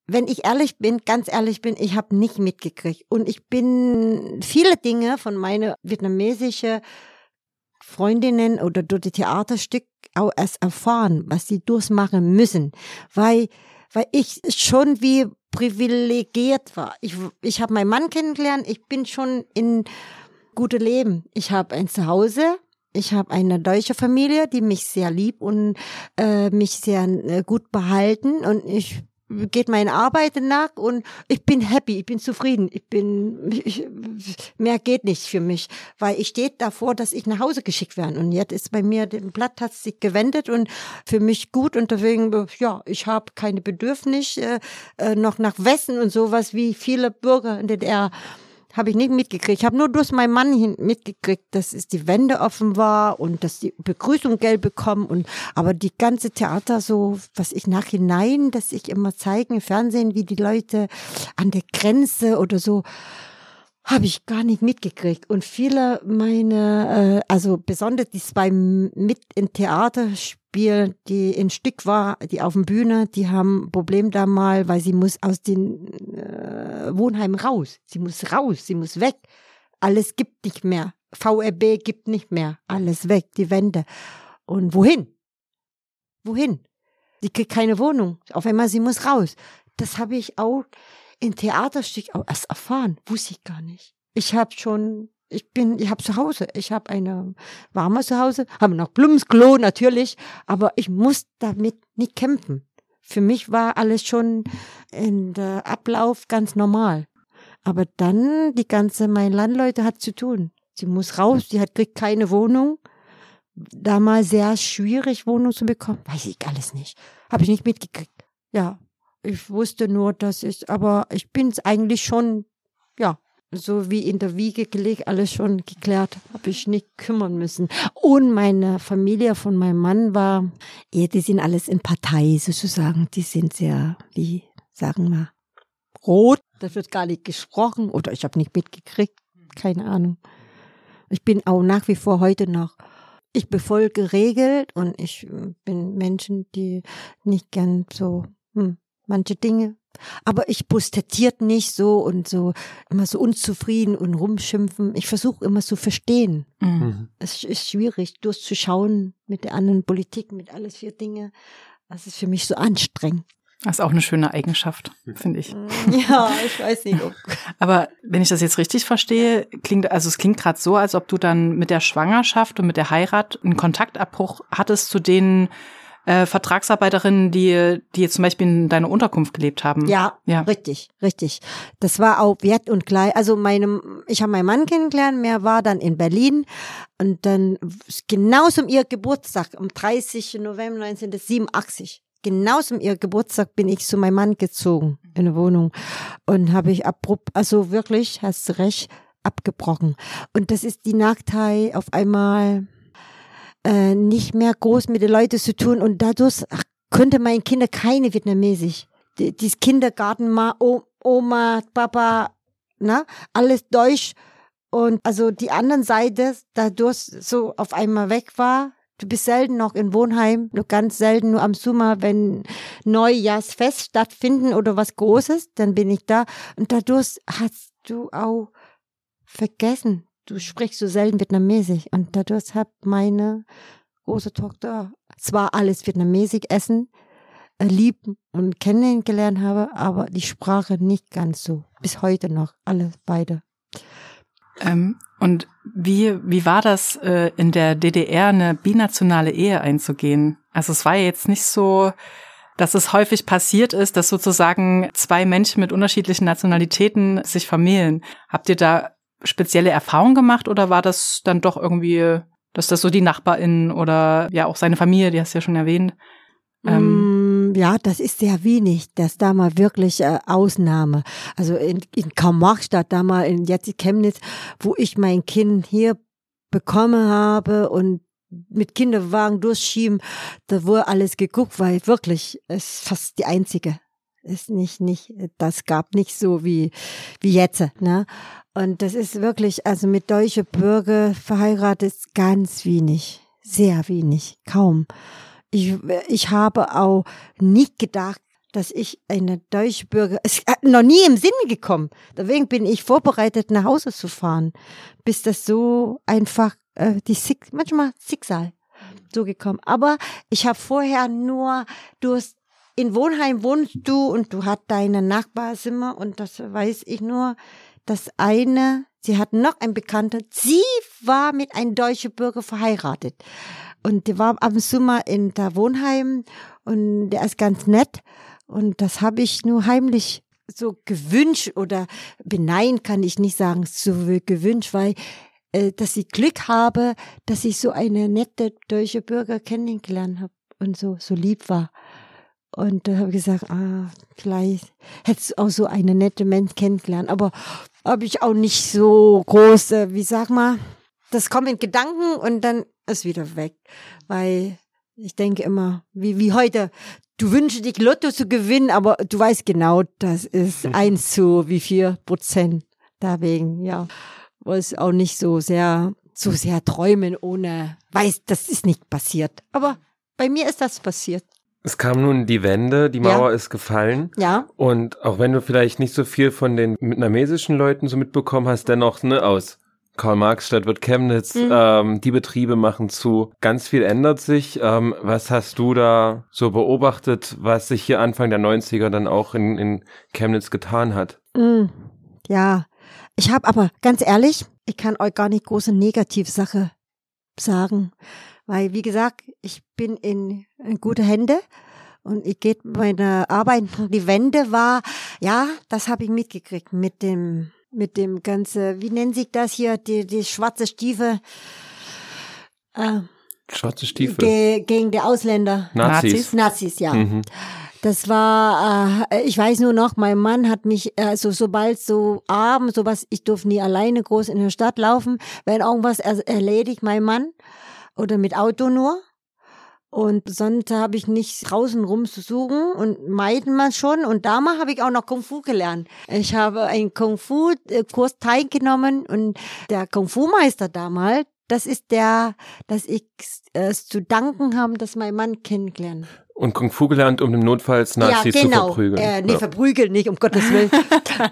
C: wenn ich ehrlich bin, ganz ehrlich bin, ich habe nicht mitgekriegt. Und ich bin viele Dinge von meiner vietnamesischen Freundinnen oder durch die Theaterstück auch erst erfahren, was sie durchmachen müssen, weil weil ich schon wie privilegiert war. Ich ich habe meinen Mann kennengelernt, ich bin schon in gute Leben. Ich habe ein Zuhause, ich habe eine deutsche Familie, die mich sehr lieb und äh, mich sehr äh, gut behalten und ich geht meine Arbeit nach und ich bin happy, ich bin zufrieden, ich bin ich, mehr geht nicht für mich, weil ich stehe davor, dass ich nach Hause geschickt werde und jetzt ist bei mir das Blatt hat sich gewendet und für mich gut und deswegen ja, ich habe keine Bedürfnis äh, äh, noch nach Westen und sowas wie viele Bürger in der DDR habe ich nicht mitgekriegt. Ich habe nur durch meinen Mann hin mitgekriegt, dass es die Wände offen war und dass die Begrüßung Geld bekommen und aber die ganze Theater so, was ich nachhinein, dass ich immer zeigen im Fernsehen, wie die Leute an der Grenze oder so habe ich gar nicht mitgekriegt. Und viele meine, äh, also besonders die zwei mit in Theaterspiel, die in Stück war, die auf der Bühne, die haben ein Problem da mal, weil sie muss aus den äh, Wohnheim raus. Sie muss raus, sie muss weg. Alles gibt nicht mehr. VRB gibt nicht mehr. Alles weg, die Wände. Und wohin? Wohin? Sie kriegt keine Wohnung. Auf einmal, sie muss raus. Das habe ich auch in Theaterstück auch erst erfahren. Wusste ich gar nicht. Ich habe schon, ich bin, ich habe zu Hause. Ich habe eine warme zu Hause, habe noch Blumensklo natürlich, aber ich muss damit nicht kämpfen. Für mich war alles schon in der Ablauf ganz normal. Aber dann die ganze, mein Landleute hat zu tun. Sie muss raus, sie hat kriegt keine Wohnung. Damals sehr schwierig, Wohnung zu bekommen. Weiß ich alles nicht. Habe ich nicht mitgekriegt. Ja, ich wusste nur, dass ich, aber ich bin es eigentlich schon, ja, so wie in der Wiege gelegt, alles schon geklärt, habe ich nicht kümmern müssen. Und meine Familie von meinem Mann war, ja, die sind alles in Partei sozusagen, die sind sehr, wie sagen wir, rot. Das wird gar nicht gesprochen oder ich habe nicht mitgekriegt, keine Ahnung. Ich bin auch nach wie vor heute noch ich befolge regelt und ich äh, bin Menschen, die nicht gern so hm, manche Dinge. Aber ich postetiert nicht so und so immer so unzufrieden und rumschimpfen. Ich versuche immer zu verstehen.
B: Mhm.
C: Es ist schwierig, durchzuschauen mit der anderen Politik, mit alles vier Dinge. Das ist für mich so anstrengend.
B: Das ist auch eine schöne Eigenschaft, finde ich.
C: Ja, ich weiß nicht. Ob
B: Aber wenn ich das jetzt richtig verstehe, klingt, also es klingt gerade so, als ob du dann mit der Schwangerschaft und mit der Heirat einen Kontaktabbruch hattest zu den äh, Vertragsarbeiterinnen, die, die jetzt zum Beispiel in deiner Unterkunft gelebt haben.
C: Ja,
B: Ja.
C: richtig, richtig. Das war auch wert und gleich. Also meinem, ich habe meinen Mann kennengelernt, mehr war dann in Berlin und dann genau zum ihr Geburtstag, am 30. November 1987. Genau zum ihr Geburtstag bin ich zu meinem Mann gezogen in eine Wohnung und habe ich abrupt, also wirklich, hast du recht, abgebrochen. Und das ist die Nachteil auf einmal äh, nicht mehr groß mit den Leuten zu tun und dadurch könnte meine Kinder keine Vietnamesisch. Die, dieses Kindergarten mal, O- Oma, Papa, ne? Alles Deutsch. Und also die anderen Seite, dadurch so auf einmal weg war, du bist selten noch in Wohnheim, nur ganz selten, nur am Sommer, wenn Neujahrsfest stattfinden oder was Großes, dann bin ich da. Und dadurch hast du auch vergessen, du sprichst so selten Vietnamesisch. Und dadurch hat meine große Tochter zwar alles Vietnamesisch essen, äh, lieb und kennengelernt habe, aber die Sprache nicht ganz so. Bis heute noch, alle beide.
B: Ähm, und wie, wie war das, äh, in der DDR eine binationale Ehe einzugehen? Also es war jetzt nicht so, dass es häufig passiert ist, dass sozusagen zwei Menschen mit unterschiedlichen Nationalitäten sich vermählen. Habt ihr da spezielle Erfahrungen gemacht oder war das dann doch irgendwie, dass das so die NachbarInnen oder ja auch seine Familie, die hast du ja schon erwähnt?
C: Ähm, mm, ja, das ist sehr wenig. Das da mal wirklich äh, Ausnahme. Also in, in Karl-Marx-Stadt, da mal in jetzt Chemnitz, wo ich mein Kind hier bekommen habe und mit Kinderwagen durchschieben, da wurde alles geguckt, weil wirklich es ist fast die einzige ist nicht nicht das gab nicht so wie wie jetzt, ne? Und das ist wirklich also mit deutsche Bürger verheiratet ganz wenig, sehr wenig, kaum. Ich, ich habe auch nicht gedacht, dass ich eine deutsche Bürger, es hat noch nie im Sinne gekommen. Deswegen bin ich vorbereitet, nach Hause zu fahren, bis das so einfach, äh, die Six, manchmal Schicksal so gekommen. Aber ich habe vorher nur, du hast, in Wohnheim wohnst du und du hast deine Nachbarzimmer und das weiß ich nur, das eine, sie hat noch ein Bekannter, sie war mit einem deutschen Bürger verheiratet. Und der war am Sommer in der Wohnheim und der ist ganz nett. Und das habe ich nur heimlich so gewünscht oder benein kann ich nicht sagen, so gewünscht, weil äh, dass ich Glück habe, dass ich so eine nette deutsche Bürger kennengelernt habe und so so lieb war. Und da habe ich gesagt, ah, vielleicht hättest du auch so eine nette Mensch kennengelernt. Aber habe ich auch nicht so große, wie sag mal, das kommt in Gedanken und dann ist wieder weg. Weil ich denke immer, wie, wie heute, du wünschst dich Lotto zu gewinnen, aber du weißt genau, das ist eins zu wie vier Prozent. Deswegen, ja, wollte auch nicht so sehr, so sehr träumen ohne, weiß, das ist nicht passiert. Aber bei mir ist das passiert.
D: Es kam nun die Wende, die Mauer
C: Ja.
D: ist gefallen.
C: Ja.
D: Und auch wenn du vielleicht nicht so viel von den vietnamesischen Leuten so mitbekommen hast, dennoch ne, aus Karl-Marx-Stadt wird Chemnitz,
C: Mhm.
D: ähm, die Betriebe machen zu. Ganz viel ändert sich. Ähm, was hast du da so beobachtet, was sich hier Anfang der 90er dann auch in, in Chemnitz getan hat?
C: Mm, ja, ich habe aber ganz ehrlich, ich kann euch gar nicht große Negativsache sagen, weil wie gesagt, ich bin in, in gute Hände und ich geht meine Arbeit. Die Wende war, ja, das habe ich mitgekriegt mit dem mit dem ganze, wie nennt sich das hier, die die schwarze Stiefel äh,
D: Schwarze Stiefel.
C: ge, gegen die Ausländer.
D: Nazis.
C: Nazis, ja.
D: Mhm.
C: Das war, äh, ich weiß nur noch, mein Mann hat mich, also sobald so abends, sowas, ich durfte nie alleine groß in der Stadt laufen, wenn irgendwas er, erledigt, mein Mann, oder mit Auto nur. Und sonst habe ich nicht draußen rumzusuchen und meiden man schon. Und damals habe ich auch noch Kung Fu gelernt. Ich habe einen Kung Fu Kurs teilgenommen und der Kung Fu Meister damals, das ist der, dass ich äh, es zu danken haben, dass mein Mann kennengelernt.
D: Und Kung Fu gelernt, um Notfalls Nazis
C: ja, genau.
D: zu verprügeln.
C: Äh, nee,
D: ja.
C: verprügeln nicht, um Gottes Willen.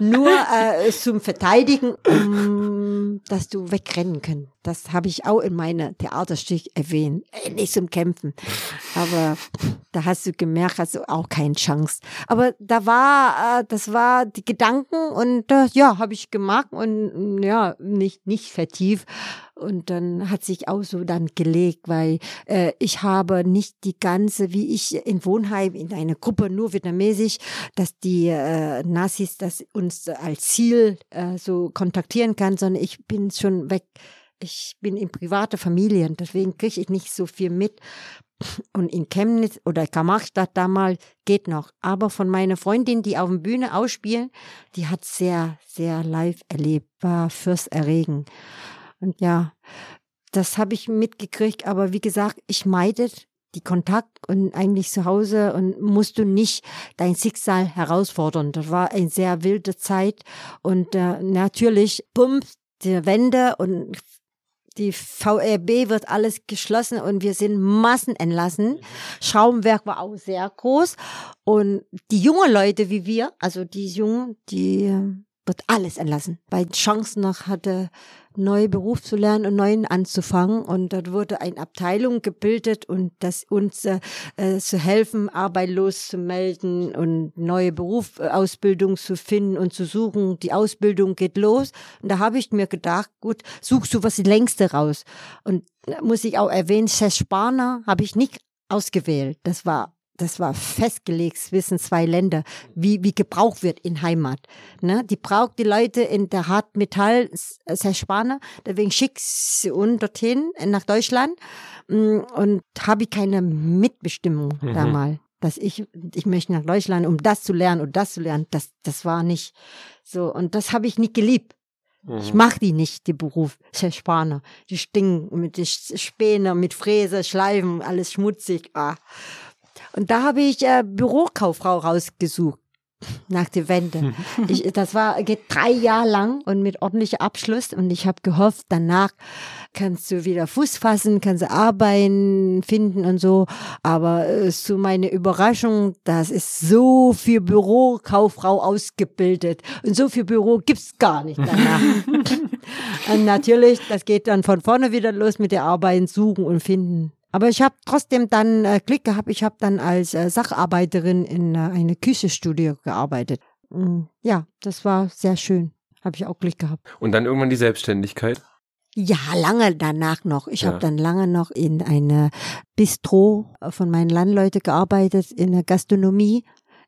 C: Nur äh, zum Verteidigen, um, dass du wegrennen können. Das habe ich auch in meiner Theaterstück erwähnt. Äh, nicht zum Kämpfen. Aber da hast du gemerkt, hast du auch keine Chance. Aber da war, äh, das war die Gedanken und äh, ja, habe ich gemacht und ja, nicht, nicht vertieft. Und dann hat sich auch so dann gelegt, weil äh, ich habe nicht die ganze, wie ich in Wohnheim in einer Gruppe nur vietnamesisch, dass die äh, Nazis das uns als Ziel äh, so kontaktieren kann, sondern ich bin schon weg. Ich bin in private Familien, deswegen kriege ich nicht so viel mit. Und in Chemnitz oder Kamachstadt damals geht noch. Aber von meiner Freundin, die auf der Bühne ausspielen, die hat sehr, sehr live erlebt, war fürsterregend. Und ja, das habe ich mitgekriegt, aber wie gesagt, ich meide die Kontakt und eigentlich zu Hause und musst du nicht dein Schicksal herausfordern. Das war eine sehr wilde Zeit und äh, natürlich, bumm, die Wände und die VRB wird alles geschlossen und wir sind Massen entlassen. Schaumwerk war auch sehr groß und die jungen Leute wie wir, also die Jungen, die wird alles entlassen, weil Chancen noch hatte neue Beruf zu lernen und neuen anzufangen. Und dort wurde eine Abteilung gebildet und das uns äh, äh, zu helfen, arbeitslos zu melden und neue Berufsausbildung äh, zu finden und zu suchen. Die Ausbildung geht los. Und da habe ich mir gedacht, gut, suchst du was längste raus. Und muss ich auch erwähnen, Sespaner habe ich nicht ausgewählt. Das war das war festgelegt zwischen zwei Länder, wie, wie gebraucht wird in Heimat. Ne? Die braucht die Leute in der Hartmetall, sehr spannend, deswegen schickt sie uns dorthin, nach Deutschland, mm, und habe ich keine Mitbestimmung mhm. damals. Dass ich, ich möchte nach Deutschland, um das zu lernen und das zu lernen, das, das war nicht so. Und das habe ich nicht geliebt. Ich mhm. mach die nicht, die Beruf, Spaner. Die stinken mit die Späne, mit Fräse, Schleifen, alles schmutzig. Ah. Und da habe ich äh, Bürokauffrau rausgesucht nach der Wende. Ich, das war geht drei Jahre lang und mit ordentlichem Abschluss und ich habe gehofft, danach kannst du wieder Fuß fassen, kannst du arbeiten, finden und so. Aber äh, zu meiner Überraschung, das ist so viel Bürokauffrau ausgebildet und so viel Büro gibt's gar nicht danach. und natürlich, das geht dann von vorne wieder los mit der Arbeit, suchen und finden. Aber ich habe trotzdem dann äh, Glück gehabt. Ich habe dann als äh, Sacharbeiterin in äh, eine Küchenstudio gearbeitet. Mm, ja, das war sehr schön. Habe ich auch Glück gehabt.
D: Und dann irgendwann die Selbstständigkeit?
C: Ja, lange danach noch. Ich ja. habe dann lange noch in eine Bistro von meinen Landleuten gearbeitet, in der Gastronomie.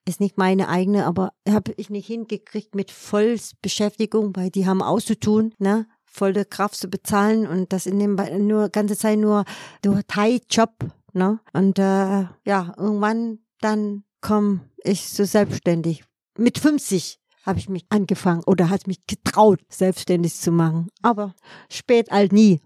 C: Ist nicht meine eigene, aber habe ich nicht hingekriegt mit Vollbeschäftigung, weil die haben auszutun, ne? Volle Kraft zu bezahlen und das in dem nur ganze Zeit nur du Thai-Job, ne? Und äh, ja, irgendwann dann komme ich so selbstständig. Mit 50 habe ich mich angefangen oder hat mich getraut, selbstständig zu machen. Aber spät alt nie.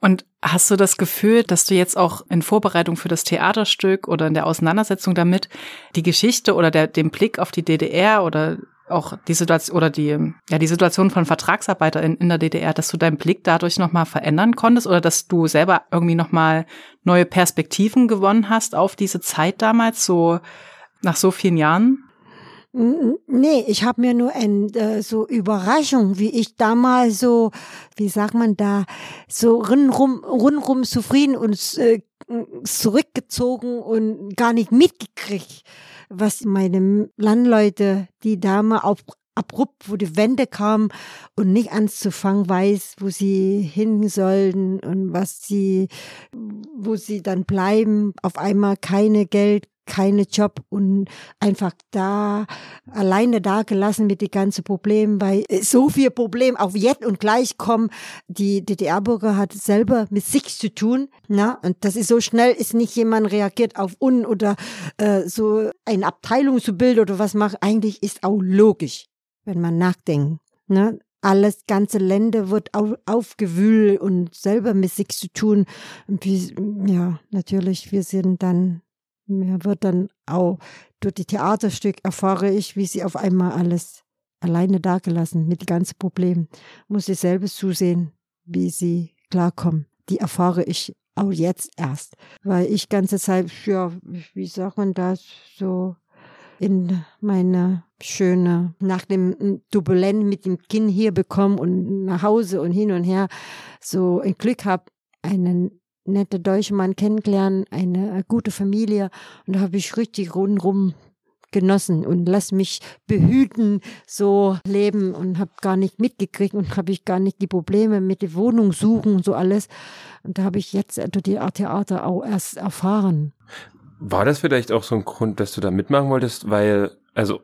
B: Und hast du das Gefühl, dass du jetzt auch in Vorbereitung für das Theaterstück oder in der Auseinandersetzung damit die Geschichte oder der, den Blick auf die DDR oder auch die Situation oder die, ja, die Situation von VertragsarbeiterInnen in der DDR, dass du deinen Blick dadurch nochmal verändern konntest oder dass du selber irgendwie nochmal neue Perspektiven gewonnen hast auf diese Zeit damals, so nach so vielen Jahren?
C: Nee, ich habe mir nur ein, äh, so Überraschung, wie ich damals so, wie sagt man da, so rundrum, rundrum zufrieden und äh, zurückgezogen und gar nicht mitgekriegt was meine Landleute, die Dame auf abrupt, wo die Wende kam und nicht anzufangen weiß, wo sie hin sollen und was sie, wo sie dann bleiben, auf einmal keine Geld, keine Job und einfach da alleine da gelassen mit die ganze Problem, weil so viel Problem auf jetzt und gleich kommen. Die DDR-Bürger hat selber mit sich zu tun, na und das ist so schnell, ist nicht jemand reagiert auf un oder äh, so eine Abteilung zu bilden oder was macht. Eigentlich ist auch logisch, wenn man nachdenkt. Ne? alles ganze Länder wird auf, aufgewühlt und selber mit sich zu tun. Wie, ja, natürlich, wir sind dann mir wird dann auch durch die Theaterstück erfahre ich, wie sie auf einmal alles alleine dagelassen mit den ganzen Problemen. Muss ich selbst zusehen, wie sie klarkommen. Die erfahre ich auch jetzt erst, weil ich ganze Zeit, ja, wie sagt man das, so in meine schöne, nach dem Turbulent mit dem Kind hier bekommen und nach Hause und hin und her, so ein Glück habe, einen nette deutsche Mann kennengelernt, eine äh, gute Familie und da habe ich richtig rundrum genossen und lass mich behüten, so leben und habe gar nicht mitgekriegt und habe ich gar nicht die Probleme mit der Wohnung suchen und so alles. Und da habe ich jetzt durch die Theater auch erst erfahren.
D: War das vielleicht auch so ein Grund, dass du da mitmachen wolltest? Weil, also,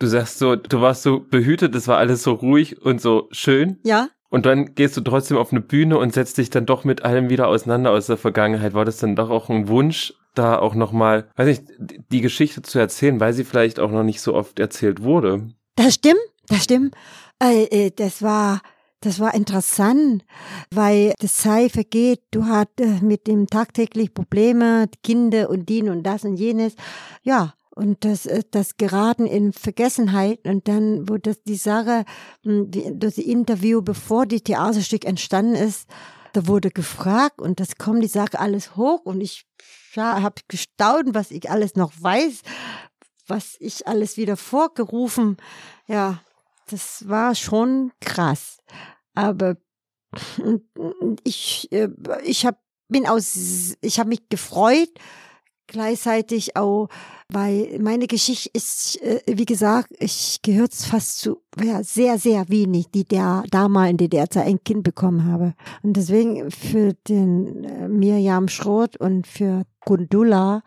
D: du sagst so, du warst so behütet, es war alles so ruhig und so schön.
C: Ja.
D: Und dann gehst du trotzdem auf eine Bühne und setzt dich dann doch mit allem wieder auseinander aus der Vergangenheit. War das dann doch auch ein Wunsch, da auch nochmal, weiß nicht, die Geschichte zu erzählen, weil sie vielleicht auch noch nicht so oft erzählt wurde?
C: Das stimmt, das stimmt. Äh, äh, das war das war interessant, weil das Zeit vergeht, du hattest mit dem tagtäglich Probleme, Kinder und dies und das und jenes. Ja, und das, äh, das geraten in Vergessenheit und dann wurde das die Sache, hm, das Interview, bevor die Theaterstück entstanden ist, da wurde gefragt und das kommt die Sache alles hoch und ich ja, habe gestaunt, was ich alles noch weiß, was ich alles wieder vorgerufen. Ja, das war schon krass. Aber ich, äh, ich hab, bin aus, ich habe mich gefreut, gleichzeitig auch, weil meine Geschichte ist, äh, wie gesagt, ich gehört fast zu ja, sehr, sehr wenig, die der damals in DDR-Zeit ein Kind bekommen habe. Und deswegen für den äh, Mirjam Schroth und für Gundula,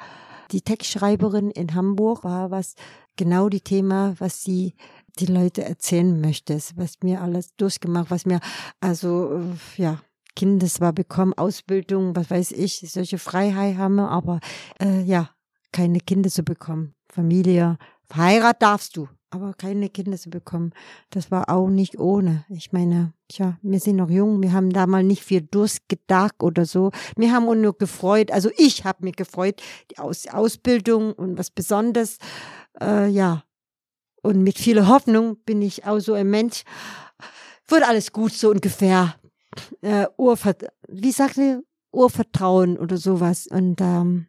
C: die Textschreiberin in Hamburg, war was genau die Thema, was sie die Leute erzählen möchte, was mir alles durchgemacht, was mir, also, äh, ja, Kindes war bekommen, Ausbildung, was weiß ich, solche Freiheit haben, aber äh, ja, keine Kinder zu bekommen. Familie, verheiratet darfst du, aber keine Kinder zu bekommen, das war auch nicht ohne. Ich meine, tja, wir sind noch jung, wir haben damals nicht viel durchgedacht oder so. Wir haben uns nur gefreut, also ich habe mich gefreut, die Aus Ausbildung und was Besonderes, äh, ja. Und mit viel Hoffnung bin ich auch so ein Mensch. Wird alles gut, so ungefähr äh, Urvert wie sagt ihr, Urvertrauen oder sowas. Und ähm,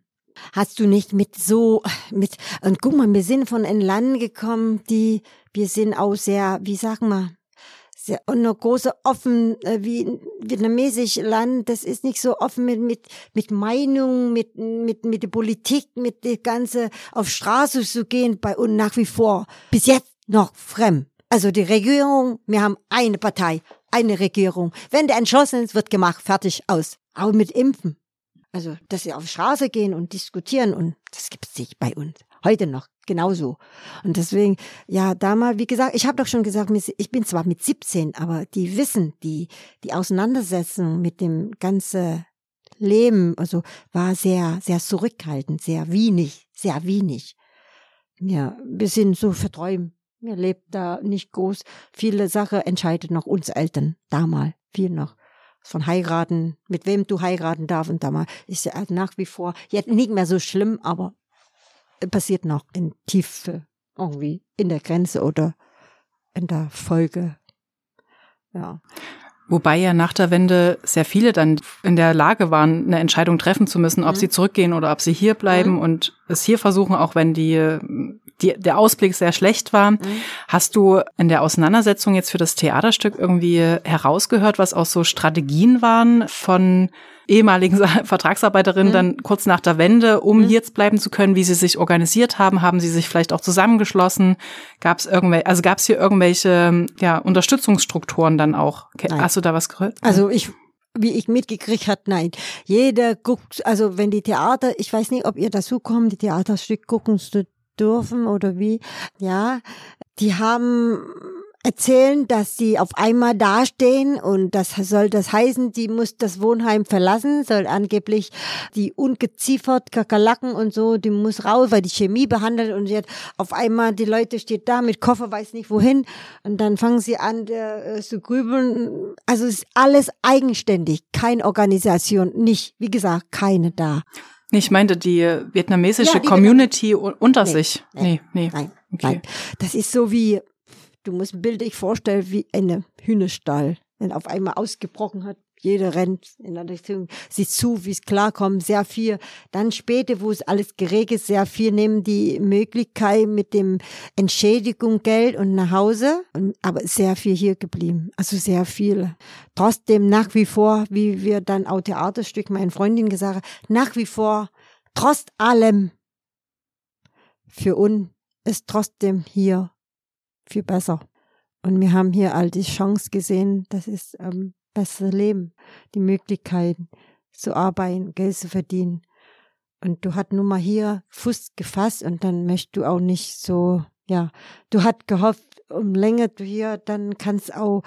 C: hast du nicht mit so, mit, und guck mal, wir sind von einem Land gekommen, die, wir sind auch sehr, wie sagen wir, sehr, und eine große offen, äh, wie vietnamesisch Land, das ist nicht so offen mit, mit, mit Meinung, mit, mit, mit der Politik, mit der ganze, auf Straße zu gehen, bei uns nach wie vor, bis jetzt noch fremd. Also die Regierung, wir haben eine Partei, eine Regierung. Wenn der entschlossen ist, wird gemacht, fertig, aus. Auch mit Impfen. Also, dass sie auf die Straße gehen und diskutieren und das gibt's nicht bei uns. Heute noch genauso. Und deswegen, ja, damals, wie gesagt, ich habe doch schon gesagt, ich bin zwar mit 17, aber die wissen, die, die Auseinandersetzung mit dem ganzen Leben, also war sehr, sehr zurückhaltend, sehr wenig, sehr wenig. Ja, wir sind so verträumt mir lebt da nicht groß. Viele Sachen entscheidet noch uns Eltern, damals, viel noch. Von heiraten, mit wem du heiraten darfst und damals ist ja nach wie vor, jetzt nicht mehr so schlimm, aber passiert noch in Tiefe, irgendwie in der Grenze oder in der Folge. Ja.
B: Wobei ja nach der Wende sehr viele dann in der Lage waren, eine Entscheidung treffen zu müssen, ob mhm. sie zurückgehen oder ob sie hier bleiben mhm. und es hier versuchen, auch wenn die die, der Ausblick sehr schlecht war. Mhm. Hast du in der Auseinandersetzung jetzt für das Theaterstück irgendwie herausgehört, was auch so Strategien waren von ehemaligen Vertragsarbeiterinnen mhm. dann kurz nach der Wende, um mhm. jetzt bleiben zu können, wie sie sich organisiert haben? Haben sie sich vielleicht auch zusammengeschlossen? Gab es irgendwelche, also gab es hier irgendwelche ja, Unterstützungsstrukturen dann auch? Nein. Hast du da was gehört?
C: Also ich wie ich mitgekriegt hat, nein. Jeder guckt, also wenn die Theater, ich weiß nicht, ob ihr dazu kommt, die Theaterstück gucken dürfen oder wie. Ja, die haben erzählen, dass sie auf einmal dastehen und das soll das heißen, die muss das Wohnheim verlassen, soll angeblich die ungeziefert Kakerlaken und so, die muss raus, weil die Chemie behandelt und jetzt auf einmal die Leute steht da mit Koffer, weiß nicht wohin und dann fangen sie an äh, zu grübeln. Also ist alles eigenständig, keine Organisation, nicht, wie gesagt, keine da.
B: Ich meinte die vietnamesische ja, die Community Vietnam unter nee, sich.
C: Nee, nee. Nein, okay. nein. Das ist so wie, du musst ein Bild dich vorstellen, wie eine Hühnerstall, wenn auf einmal ausgebrochen hat. Jeder rennt in der Richtung, sieht zu, wie es klarkommt, sehr viel. Dann später, wo es alles geregelt ist, sehr viel nehmen die Möglichkeit mit dem Entschädigung Geld und nach Hause. Und, aber sehr viel hier geblieben. Also sehr viel. Trotzdem nach wie vor, wie wir dann auch Theaterstück, meine Freundin gesagt hat, nach wie vor, trotz allem, für uns ist trotzdem hier viel besser. Und wir haben hier all die Chance gesehen, das ist ähm, bessere Leben, die Möglichkeiten zu arbeiten, Geld zu verdienen. Und du hast nun mal hier Fuß gefasst und dann möchtest du auch nicht so, ja, du hast gehofft, um länger du hier, dann kannst auch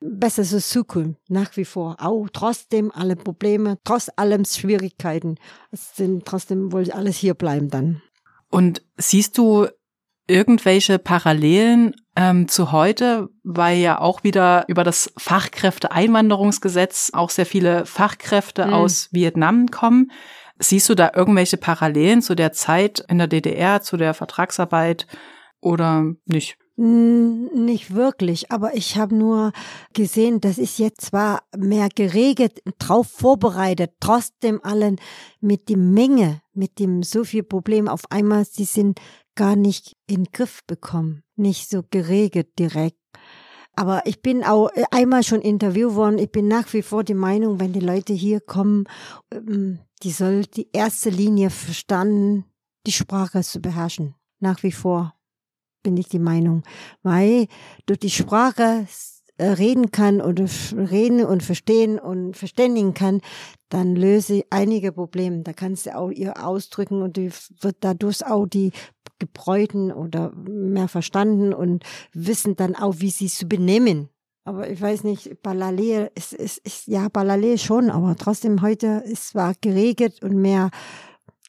C: besser so Zukunft, nach wie vor. Auch trotzdem alle Probleme, trotz allem Schwierigkeiten. Es sind trotzdem wohl alles hier bleiben dann.
B: Und siehst du irgendwelche Parallelen ähm, zu heute, weil ja auch wieder über das Fachkräfteeinwanderungsgesetz auch sehr viele Fachkräfte
C: Mhm.
B: aus Vietnam kommen. Siehst du da irgendwelche Parallelen zu der Zeit in der DDR, zu der Vertragsarbeit oder nicht?
C: Nicht wirklich, aber ich habe nur gesehen, das ist jetzt zwar mehr geregelt, drauf vorbereitet, trotzdem allen mit der Menge, mit dem so viel Problem auf einmal, sie sind gar nicht in den Griff bekommen, nicht so geregelt direkt. Aber ich bin auch äh, einmal schon interviewt worden. Ich bin nach wie vor die Meinung, wenn die Leute hier kommen, ähm, die soll die erste Linie verstanden, die Sprache zu beherrschen. Nach wie vor bin ich die Meinung, weil du die Sprache äh, reden kann oder reden und verstehen und verständigen kann, dann löse einige Probleme. Da kannst du auch ihr ausdrücken und die wird dadurch auch die Gebräuten oder mehr verstanden und wissen dann auch, wie sie zu benehmen. Aber ich weiß nicht, Balale ist, ist, ist ja Balale schon, aber trotzdem heute ist zwar geregelt und mehr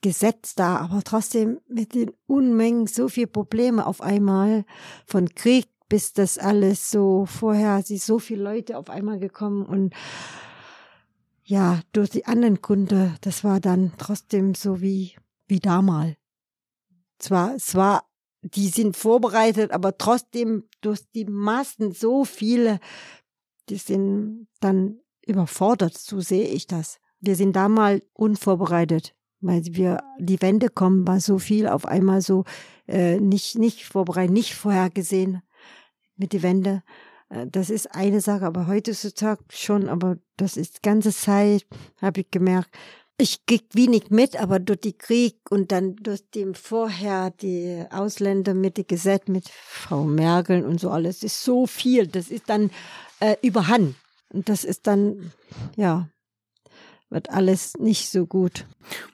C: Gesetz da, aber trotzdem mit den Unmengen so viel Probleme auf einmal von Krieg bis das alles so vorher sind so viele Leute auf einmal gekommen und ja, durch die anderen Gründe, das war dann trotzdem so wie, wie damals. Zwar, zwar, die sind vorbereitet, aber trotzdem durch die Massen so viele, die sind dann überfordert, so sehe ich das. Wir sind damals unvorbereitet, weil wir, die Wende kommen, war so viel auf einmal so, äh, nicht, nicht vorbereitet, nicht vorhergesehen mit die Wende. Äh, Das ist eine Sache, aber heutzutage schon, aber das ist die ganze Zeit, habe ich gemerkt, ich krieg wenig mit, aber durch die Krieg und dann durch dem vorher die Ausländer mit dem Gesetz mit Frau Merkel und so alles ist so viel. Das ist dann äh, überhand und das ist dann ja wird alles nicht so gut.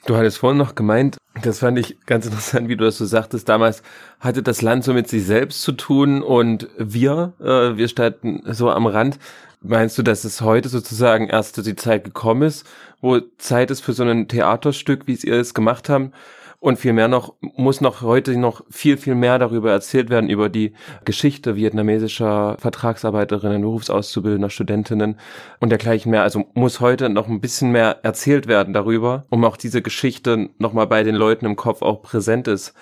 D: Du hattest vorhin noch gemeint, das fand ich ganz interessant, wie du das so sagtest, damals hatte das Land so mit sich selbst zu tun und wir, äh, wir standen so am Rand. Meinst du, dass es heute sozusagen erst die Zeit gekommen ist, wo Zeit ist für so ein Theaterstück, wie es ihr es gemacht haben? Und viel mehr noch, muss noch heute noch viel, viel mehr darüber erzählt werden, über die Geschichte vietnamesischer Vertragsarbeiterinnen, Berufsauszubildender, Studentinnen und dergleichen mehr. Also muss heute noch ein bisschen mehr erzählt werden darüber, um auch diese Geschichte nochmal bei den Leuten im Kopf auch präsent ist,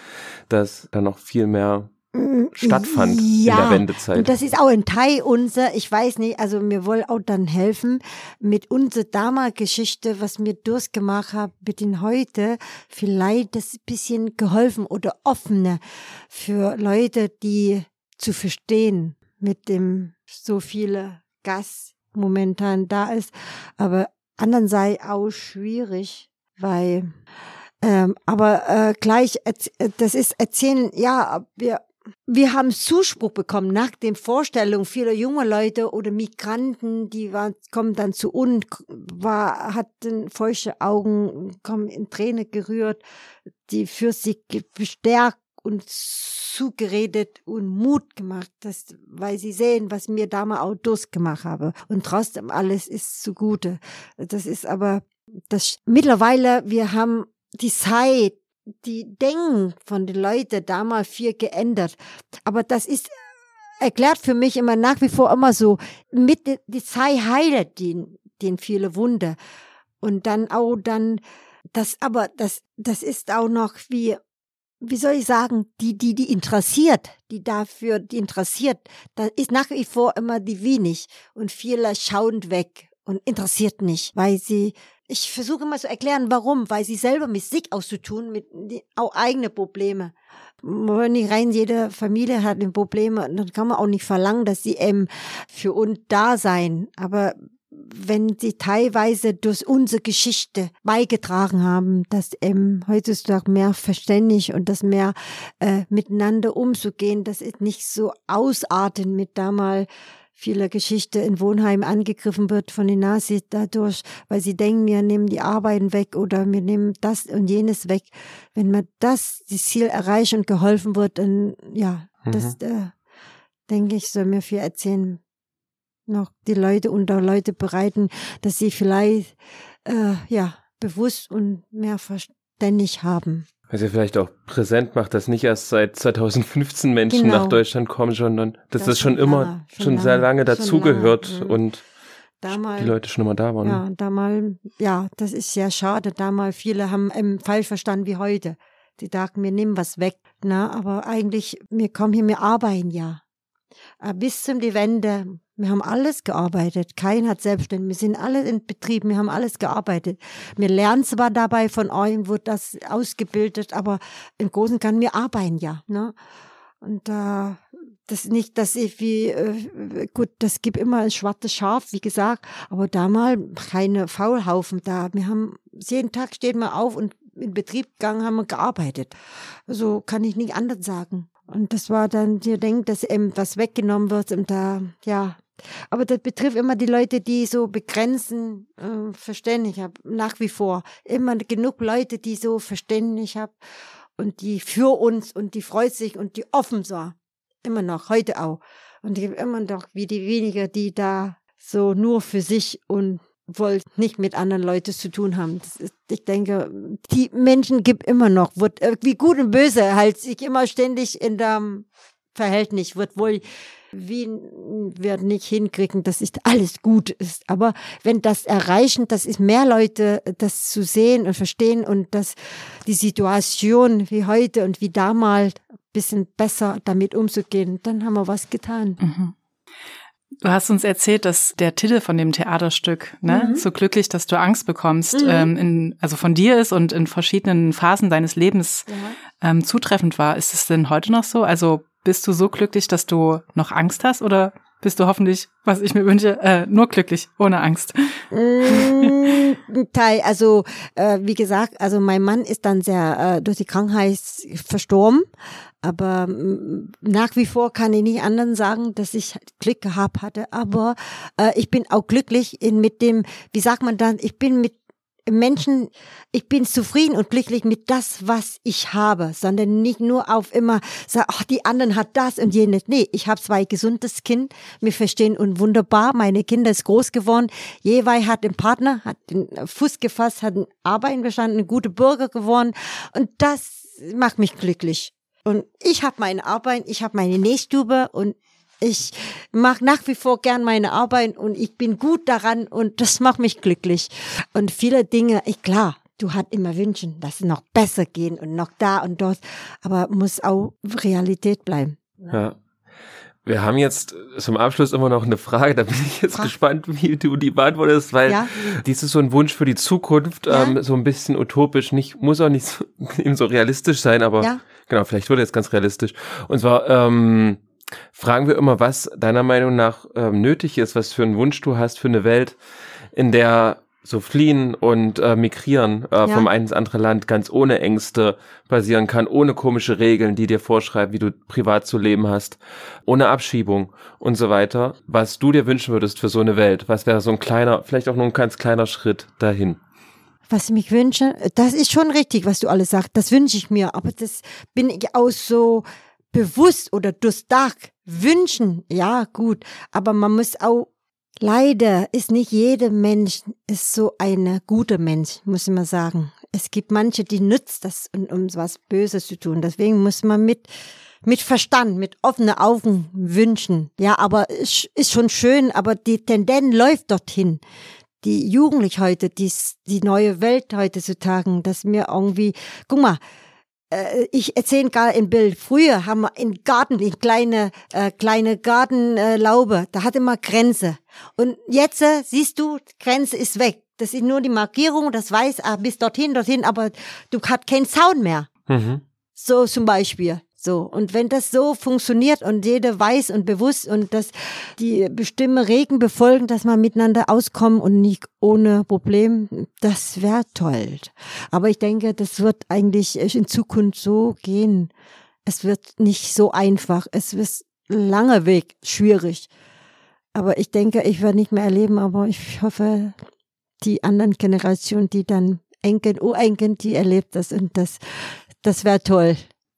D: dass da noch viel mehr stattfand
C: ja,
D: in der Wendezeit.
C: Und das ist auch ein Teil unser, ich weiß nicht, also mir wollen auch dann helfen mit unserer damaligen Geschichte, was mir durchgemacht habe, mit den heute, vielleicht das bisschen geholfen oder offener für Leute, die zu verstehen mit dem so viele Gas momentan da ist, aber anderen sei auch schwierig, weil ähm, aber äh, gleich, äh, das ist erzählen, ja, wir wir haben Zuspruch bekommen nach den Vorstellungen vieler junger Leute oder Migranten, die waren, kommen dann zu uns, war, hatten feuchte Augen, kommen in Tränen gerührt, die für ge- bestärkt und zugeredet und Mut gemacht, dass, weil sie sehen, was mir damals auch durchgemacht habe. Und trotzdem alles ist zugute. Das ist aber, das, mittlerweile, wir haben die Zeit, die Denken von den Leuten damals viel geändert. Aber das ist erklärt für mich immer nach wie vor immer so, mit die, die Zeit heilt den, den viele Wunder. Und dann auch dann, das, aber das, das ist auch noch wie, wie soll ich sagen, die, die, die interessiert, die dafür, die interessiert, da ist nach wie vor immer die wenig. Und viele schauen weg und interessiert nicht, weil sie ich versuche immer zu erklären, warum, weil sie selber mit sich auszutun, mit auch eigene Probleme. Wenn nicht rein, jede Familie hat ein Problem, dann kann man auch nicht verlangen, dass sie eben für uns da sein. Aber wenn sie teilweise durch unsere Geschichte beigetragen haben, dass eben heutzutage mehr verständlich und das mehr äh, miteinander umzugehen, dass es nicht so ausarten mit damals viele Geschichte in Wohnheim angegriffen wird von den Nazis dadurch, weil sie denken, wir nehmen die Arbeiten weg oder wir nehmen das und jenes weg. Wenn man das, das Ziel erreicht und geholfen wird, dann, ja,
D: Mhm.
C: das, äh, denke ich, soll mir viel erzählen. Noch die Leute unter Leute bereiten, dass sie vielleicht, äh, ja, bewusst und mehr verständlich haben.
D: Was ja vielleicht auch präsent macht, dass nicht erst seit 2015 Menschen
C: Genau.
D: nach Deutschland kommen, sondern dass
C: Das
D: das schon immer,
C: lange,
D: schon,
C: schon
D: sehr
C: lange,
D: dazugehört
C: lange, mhm.
D: und
C: Damals,
D: die Leute schon immer da waren.
C: ja, damals, ja, das ist sehr schade. Damals viele haben ähm, falsch verstanden wie heute. Die dachten, wir nehmen was weg. Na, aber eigentlich, wir kommen hier, wir arbeiten ja. Äh, Bis zum die Wende, wir haben alles gearbeitet. Kein hat selbstständig. Wir sind alle in Betrieb. Wir haben alles gearbeitet. Wir lernen zwar dabei von euch, wird das ausgebildet, aber im Großen Ganzen, wir arbeiten ja. Ne? Und äh, das nicht, dass ich wie, äh, gut, das gibt immer ein schwarzes Schaf, wie gesagt, aber damals keine Faulhaufen da. Wir haben, jeden Tag steht man auf und in Betrieb gegangen, haben wir gearbeitet. So kann ich nicht anders sagen. Und das war dann, ihr denkt, dass eben was weggenommen wird und da, ja. Aber das betrifft immer die Leute, die so begrenzen, äh, Verständnis haben, nach wie vor. Immer genug Leute, die so Verständnis haben und die für uns und die freut sich und die offen so. Immer noch, heute auch. Und habe immer noch wie die weniger, die da so nur für sich und wollen nicht mit anderen Leuten zu tun haben. Ist, ich denke, die Menschen gibt immer noch, wird äh, wie gut und böse halt sich immer ständig in dem Verhältnis wird wohl wie wir nicht hinkriegen, dass ist alles gut ist. Aber wenn das erreichen, das ist mehr Leute, das zu sehen und verstehen und dass die Situation wie heute und wie damals bisschen besser damit umzugehen, dann haben wir was getan.
B: Mhm. Du hast uns erzählt, dass der Titel von dem Theaterstück, ne,
C: Mhm.
B: so glücklich, dass du Angst bekommst,
C: Mhm.
B: ähm, in, also von dir ist und in verschiedenen Phasen deines Lebens
C: Ja.
B: ähm, zutreffend war. Ist es denn heute noch so? Also bist du so glücklich, dass du noch Angst hast oder bist du hoffentlich, was ich mir wünsche, äh, nur glücklich, ohne Angst?
C: Mm, Teil, also äh, wie gesagt, also mein Mann ist dann sehr äh, durch die Krankheit verstorben, aber mm, nach wie vor kann ich nicht anderen sagen, dass ich Glück gehabt hatte, aber äh, ich bin auch glücklich in mit dem, wie sagt man dann, ich bin mit Menschen, ich bin zufrieden und glücklich mit das, was ich habe, sondern nicht nur auf immer sagen, ach, die anderen hat das und jenes. Nee, ich habe zwei gesundes Kind, wir verstehen uns wunderbar, meine Kinder ist groß geworden, jeweils hat einen Partner, hat den Fuß gefasst, hat Arbeiten bestanden, ein guter Bürger geworden und das macht mich glücklich. Und ich habe meine Arbeit, ich habe meine Nähstube und ich mache nach wie vor gern meine Arbeit und ich bin gut daran und das macht mich glücklich. Und viele Dinge, ich klar, du hast immer Wünschen, dass es noch besser gehen und noch da und dort, aber muss auch Realität bleiben.
D: Ja. Wir haben jetzt zum Abschluss immer noch eine Frage, da bin ich jetzt
C: Frag.
D: gespannt, wie du die beantwortest, weil
C: Ja.
D: dies ist so ein Wunsch für die Zukunft,
C: Ja.
D: ähm, so ein bisschen utopisch, nicht, muss auch nicht so, eben so realistisch sein, aber
C: Ja.
D: genau, vielleicht wird jetzt ganz realistisch. Und zwar ähm, fragen wir immer, was deiner Meinung nach ähm, nötig ist, was für einen Wunsch du hast für eine Welt, in der so fliehen und äh, migrieren äh,
C: Ja.
D: vom einen ins andere Land ganz ohne Ängste passieren kann, ohne komische Regeln, die dir vorschreiben, wie du privat zu leben hast, ohne Abschiebung und so weiter. Was du dir wünschen würdest für so eine Welt? Was wäre so ein kleiner, vielleicht auch nur ein ganz kleiner Schritt dahin?
C: Was ich mich wünsche, das ist schon richtig, was du alles sagst. Das wünsche ich mir, aber das bin ich auch so bewusst oder durchdacht. Wünschen, ja, gut, aber man muss auch Leider ist nicht jeder Mensch ist so ein guter Mensch, muss mal sagen. Es gibt manche, die nützt das, um, um was Böses zu tun. Deswegen muss man mit mit Verstand, mit offenen Augen wünschen. Ja, aber ist, ist schon schön, aber die Tendenz läuft dorthin. Die Jugendlich heute, die, die neue Welt heutzutage, dass mir irgendwie, guck mal, ich erzähle gerade ein Bild. Früher haben wir in Garten, in kleine, äh, kleine Gartenlaube, äh, da hatte man Grenze. Und jetzt äh, siehst du, Grenze ist weg. Das ist nur die Markierung, das weiß, ah, bis dorthin, dorthin, aber du hast keinen Zaun mehr.
D: Mhm.
C: So zum Beispiel. So. Und wenn das so funktioniert und jeder weiß und bewusst und dass die bestimmte Regeln befolgen, dass man miteinander auskommen und nicht ohne Problem, das wäre toll. Aber ich denke, das wird eigentlich in Zukunft so gehen. Es wird nicht so einfach. Es wird langer Weg, schwierig. Aber ich denke, ich werde nicht mehr erleben, aber ich hoffe, die anderen Generationen, die dann Enkel, Urenkel, die erlebt das und das, das wäre toll.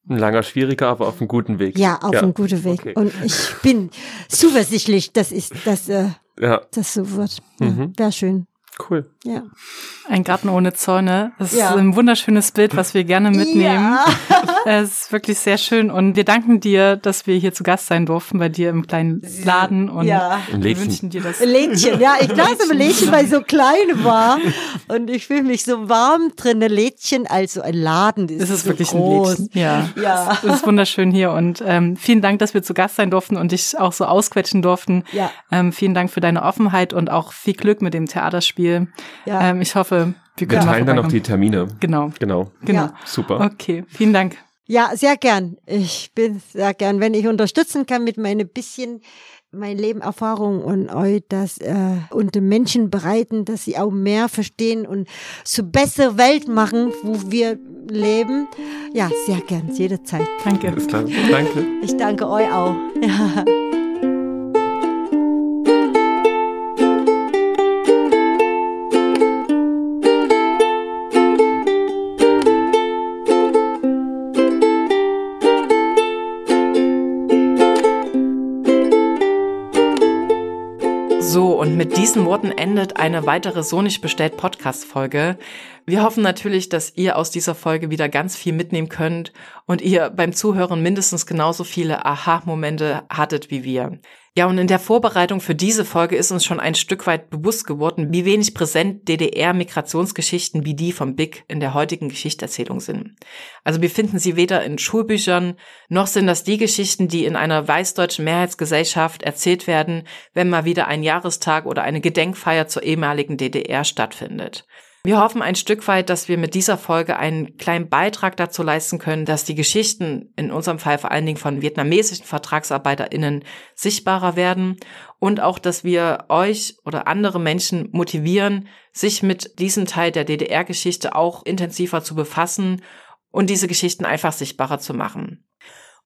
D: Ein langer, schwieriger, aber auf einem guten Weg.
C: Ja, auf einem guten Weg.
D: okay.
C: Und ich bin zuversichtlich, dass ist, dass äh,
D: Ja,
C: das so wird.
D: Mhm.
C: Ja, Wäre schön.
D: cool.
C: Ja.
E: Ein Garten ohne Zäune. Das
C: Ja.
E: ist ein wunderschönes Bild, was wir gerne mitnehmen.
C: Ja.
E: Es ist wirklich sehr schön und wir danken dir, dass wir hier zu Gast sein durften bei dir im kleinen Laden und
C: Ja.
D: Ein
E: wir
D: Lädchen.
E: wünschen dir das.
C: Lädchen, ja, ich dachte im Lädchen, weil ich so klein war und ich fühle mich so warm drin. Lädchen, also ein Laden, das
E: Es ist
C: so
E: wirklich
C: groß.
E: ein Lädchen. Ja.
C: Ja.
E: Es ist wunderschön hier und ähm, vielen Dank, dass wir zu Gast sein durften und dich auch so ausquetschen durften.
C: Ja.
E: Ähm, vielen Dank für deine Offenheit und auch viel Glück mit dem Theaterspiel.
C: Ja.
E: Ähm, ich hoffe, wir
D: Wir
E: können mal
D: teilen dann auch die. Termine.
E: Genau,
D: Genau.
E: genau.
C: Ja.
D: Super.
E: Okay, vielen Dank.
C: Ja, sehr gern. Ich bin sehr gern, wenn ich unterstützen kann mit meinem bisschen mein Leben Erfahrung und euch das äh, und den Menschen bereiten, dass sie auch mehr verstehen und so bessere Welt machen, wo wir leben. Ja, sehr gern, jederzeit.
E: Danke.
D: Alles klar. Danke.
C: Ich danke euch auch. Ja.
B: diesen Worten endet eine weitere So nicht bestellt Podcast-Folge. Wir hoffen natürlich, dass ihr aus dieser Folge wieder ganz viel mitnehmen könnt und ihr beim Zuhören mindestens genauso viele Aha-Momente hattet wie wir. Ja, und in der Vorbereitung für diese Folge ist uns schon ein Stück weit bewusst geworden, wie wenig präsent DDR-Migrationsgeschichten wie die vom BIC in der heutigen Geschichterzählung sind. Also wir finden sie weder in Schulbüchern, noch sind das die Geschichten, die in einer weißdeutschen Mehrheitsgesellschaft erzählt werden, wenn mal wieder ein Jahrestag oder eine Gedenkfeier zur ehemaligen DDR stattfindet. Wir hoffen ein Stück weit, dass wir mit dieser Folge einen kleinen Beitrag dazu leisten können, dass die Geschichten, in unserem Fall vor allen Dingen von vietnamesischen VertragsarbeiterInnen, sichtbarer werden und auch, dass wir euch oder andere Menschen motivieren, sich mit diesem Teil der DDR-Geschichte auch intensiver zu befassen und diese Geschichten einfach sichtbarer zu machen.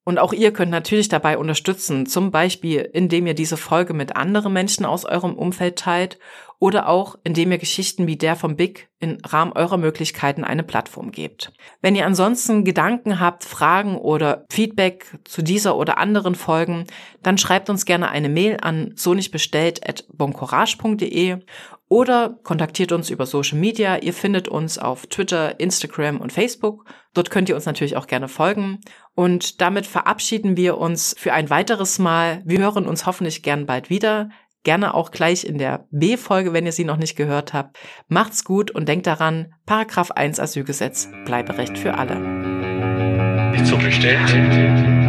B: Und auch ihr könnt natürlich dabei unterstützen, zum Beispiel indem ihr diese Folge mit anderen Menschen aus eurem Umfeld teilt oder auch indem ihr Geschichten wie der vom Big im Rahmen eurer Möglichkeiten eine Plattform gebt. Wenn ihr ansonsten Gedanken habt, Fragen oder Feedback zu dieser oder anderen Folgen, dann schreibt uns gerne eine Mail an so nicht bestellt at boncourage.de oder kontaktiert uns über Social Media. Ihr findet uns auf Twitter, Instagram und Facebook. Dort könnt ihr uns natürlich auch gerne folgen. Und damit verabschieden wir uns für ein weiteres Mal. Wir hören uns hoffentlich gern bald wieder. Gerne auch gleich in der B-Folge, wenn ihr sie noch nicht gehört habt. Macht's gut und denkt daran, Paragraph 1 Asylgesetz, Bleiberecht für alle.
A: Nicht so bestellt.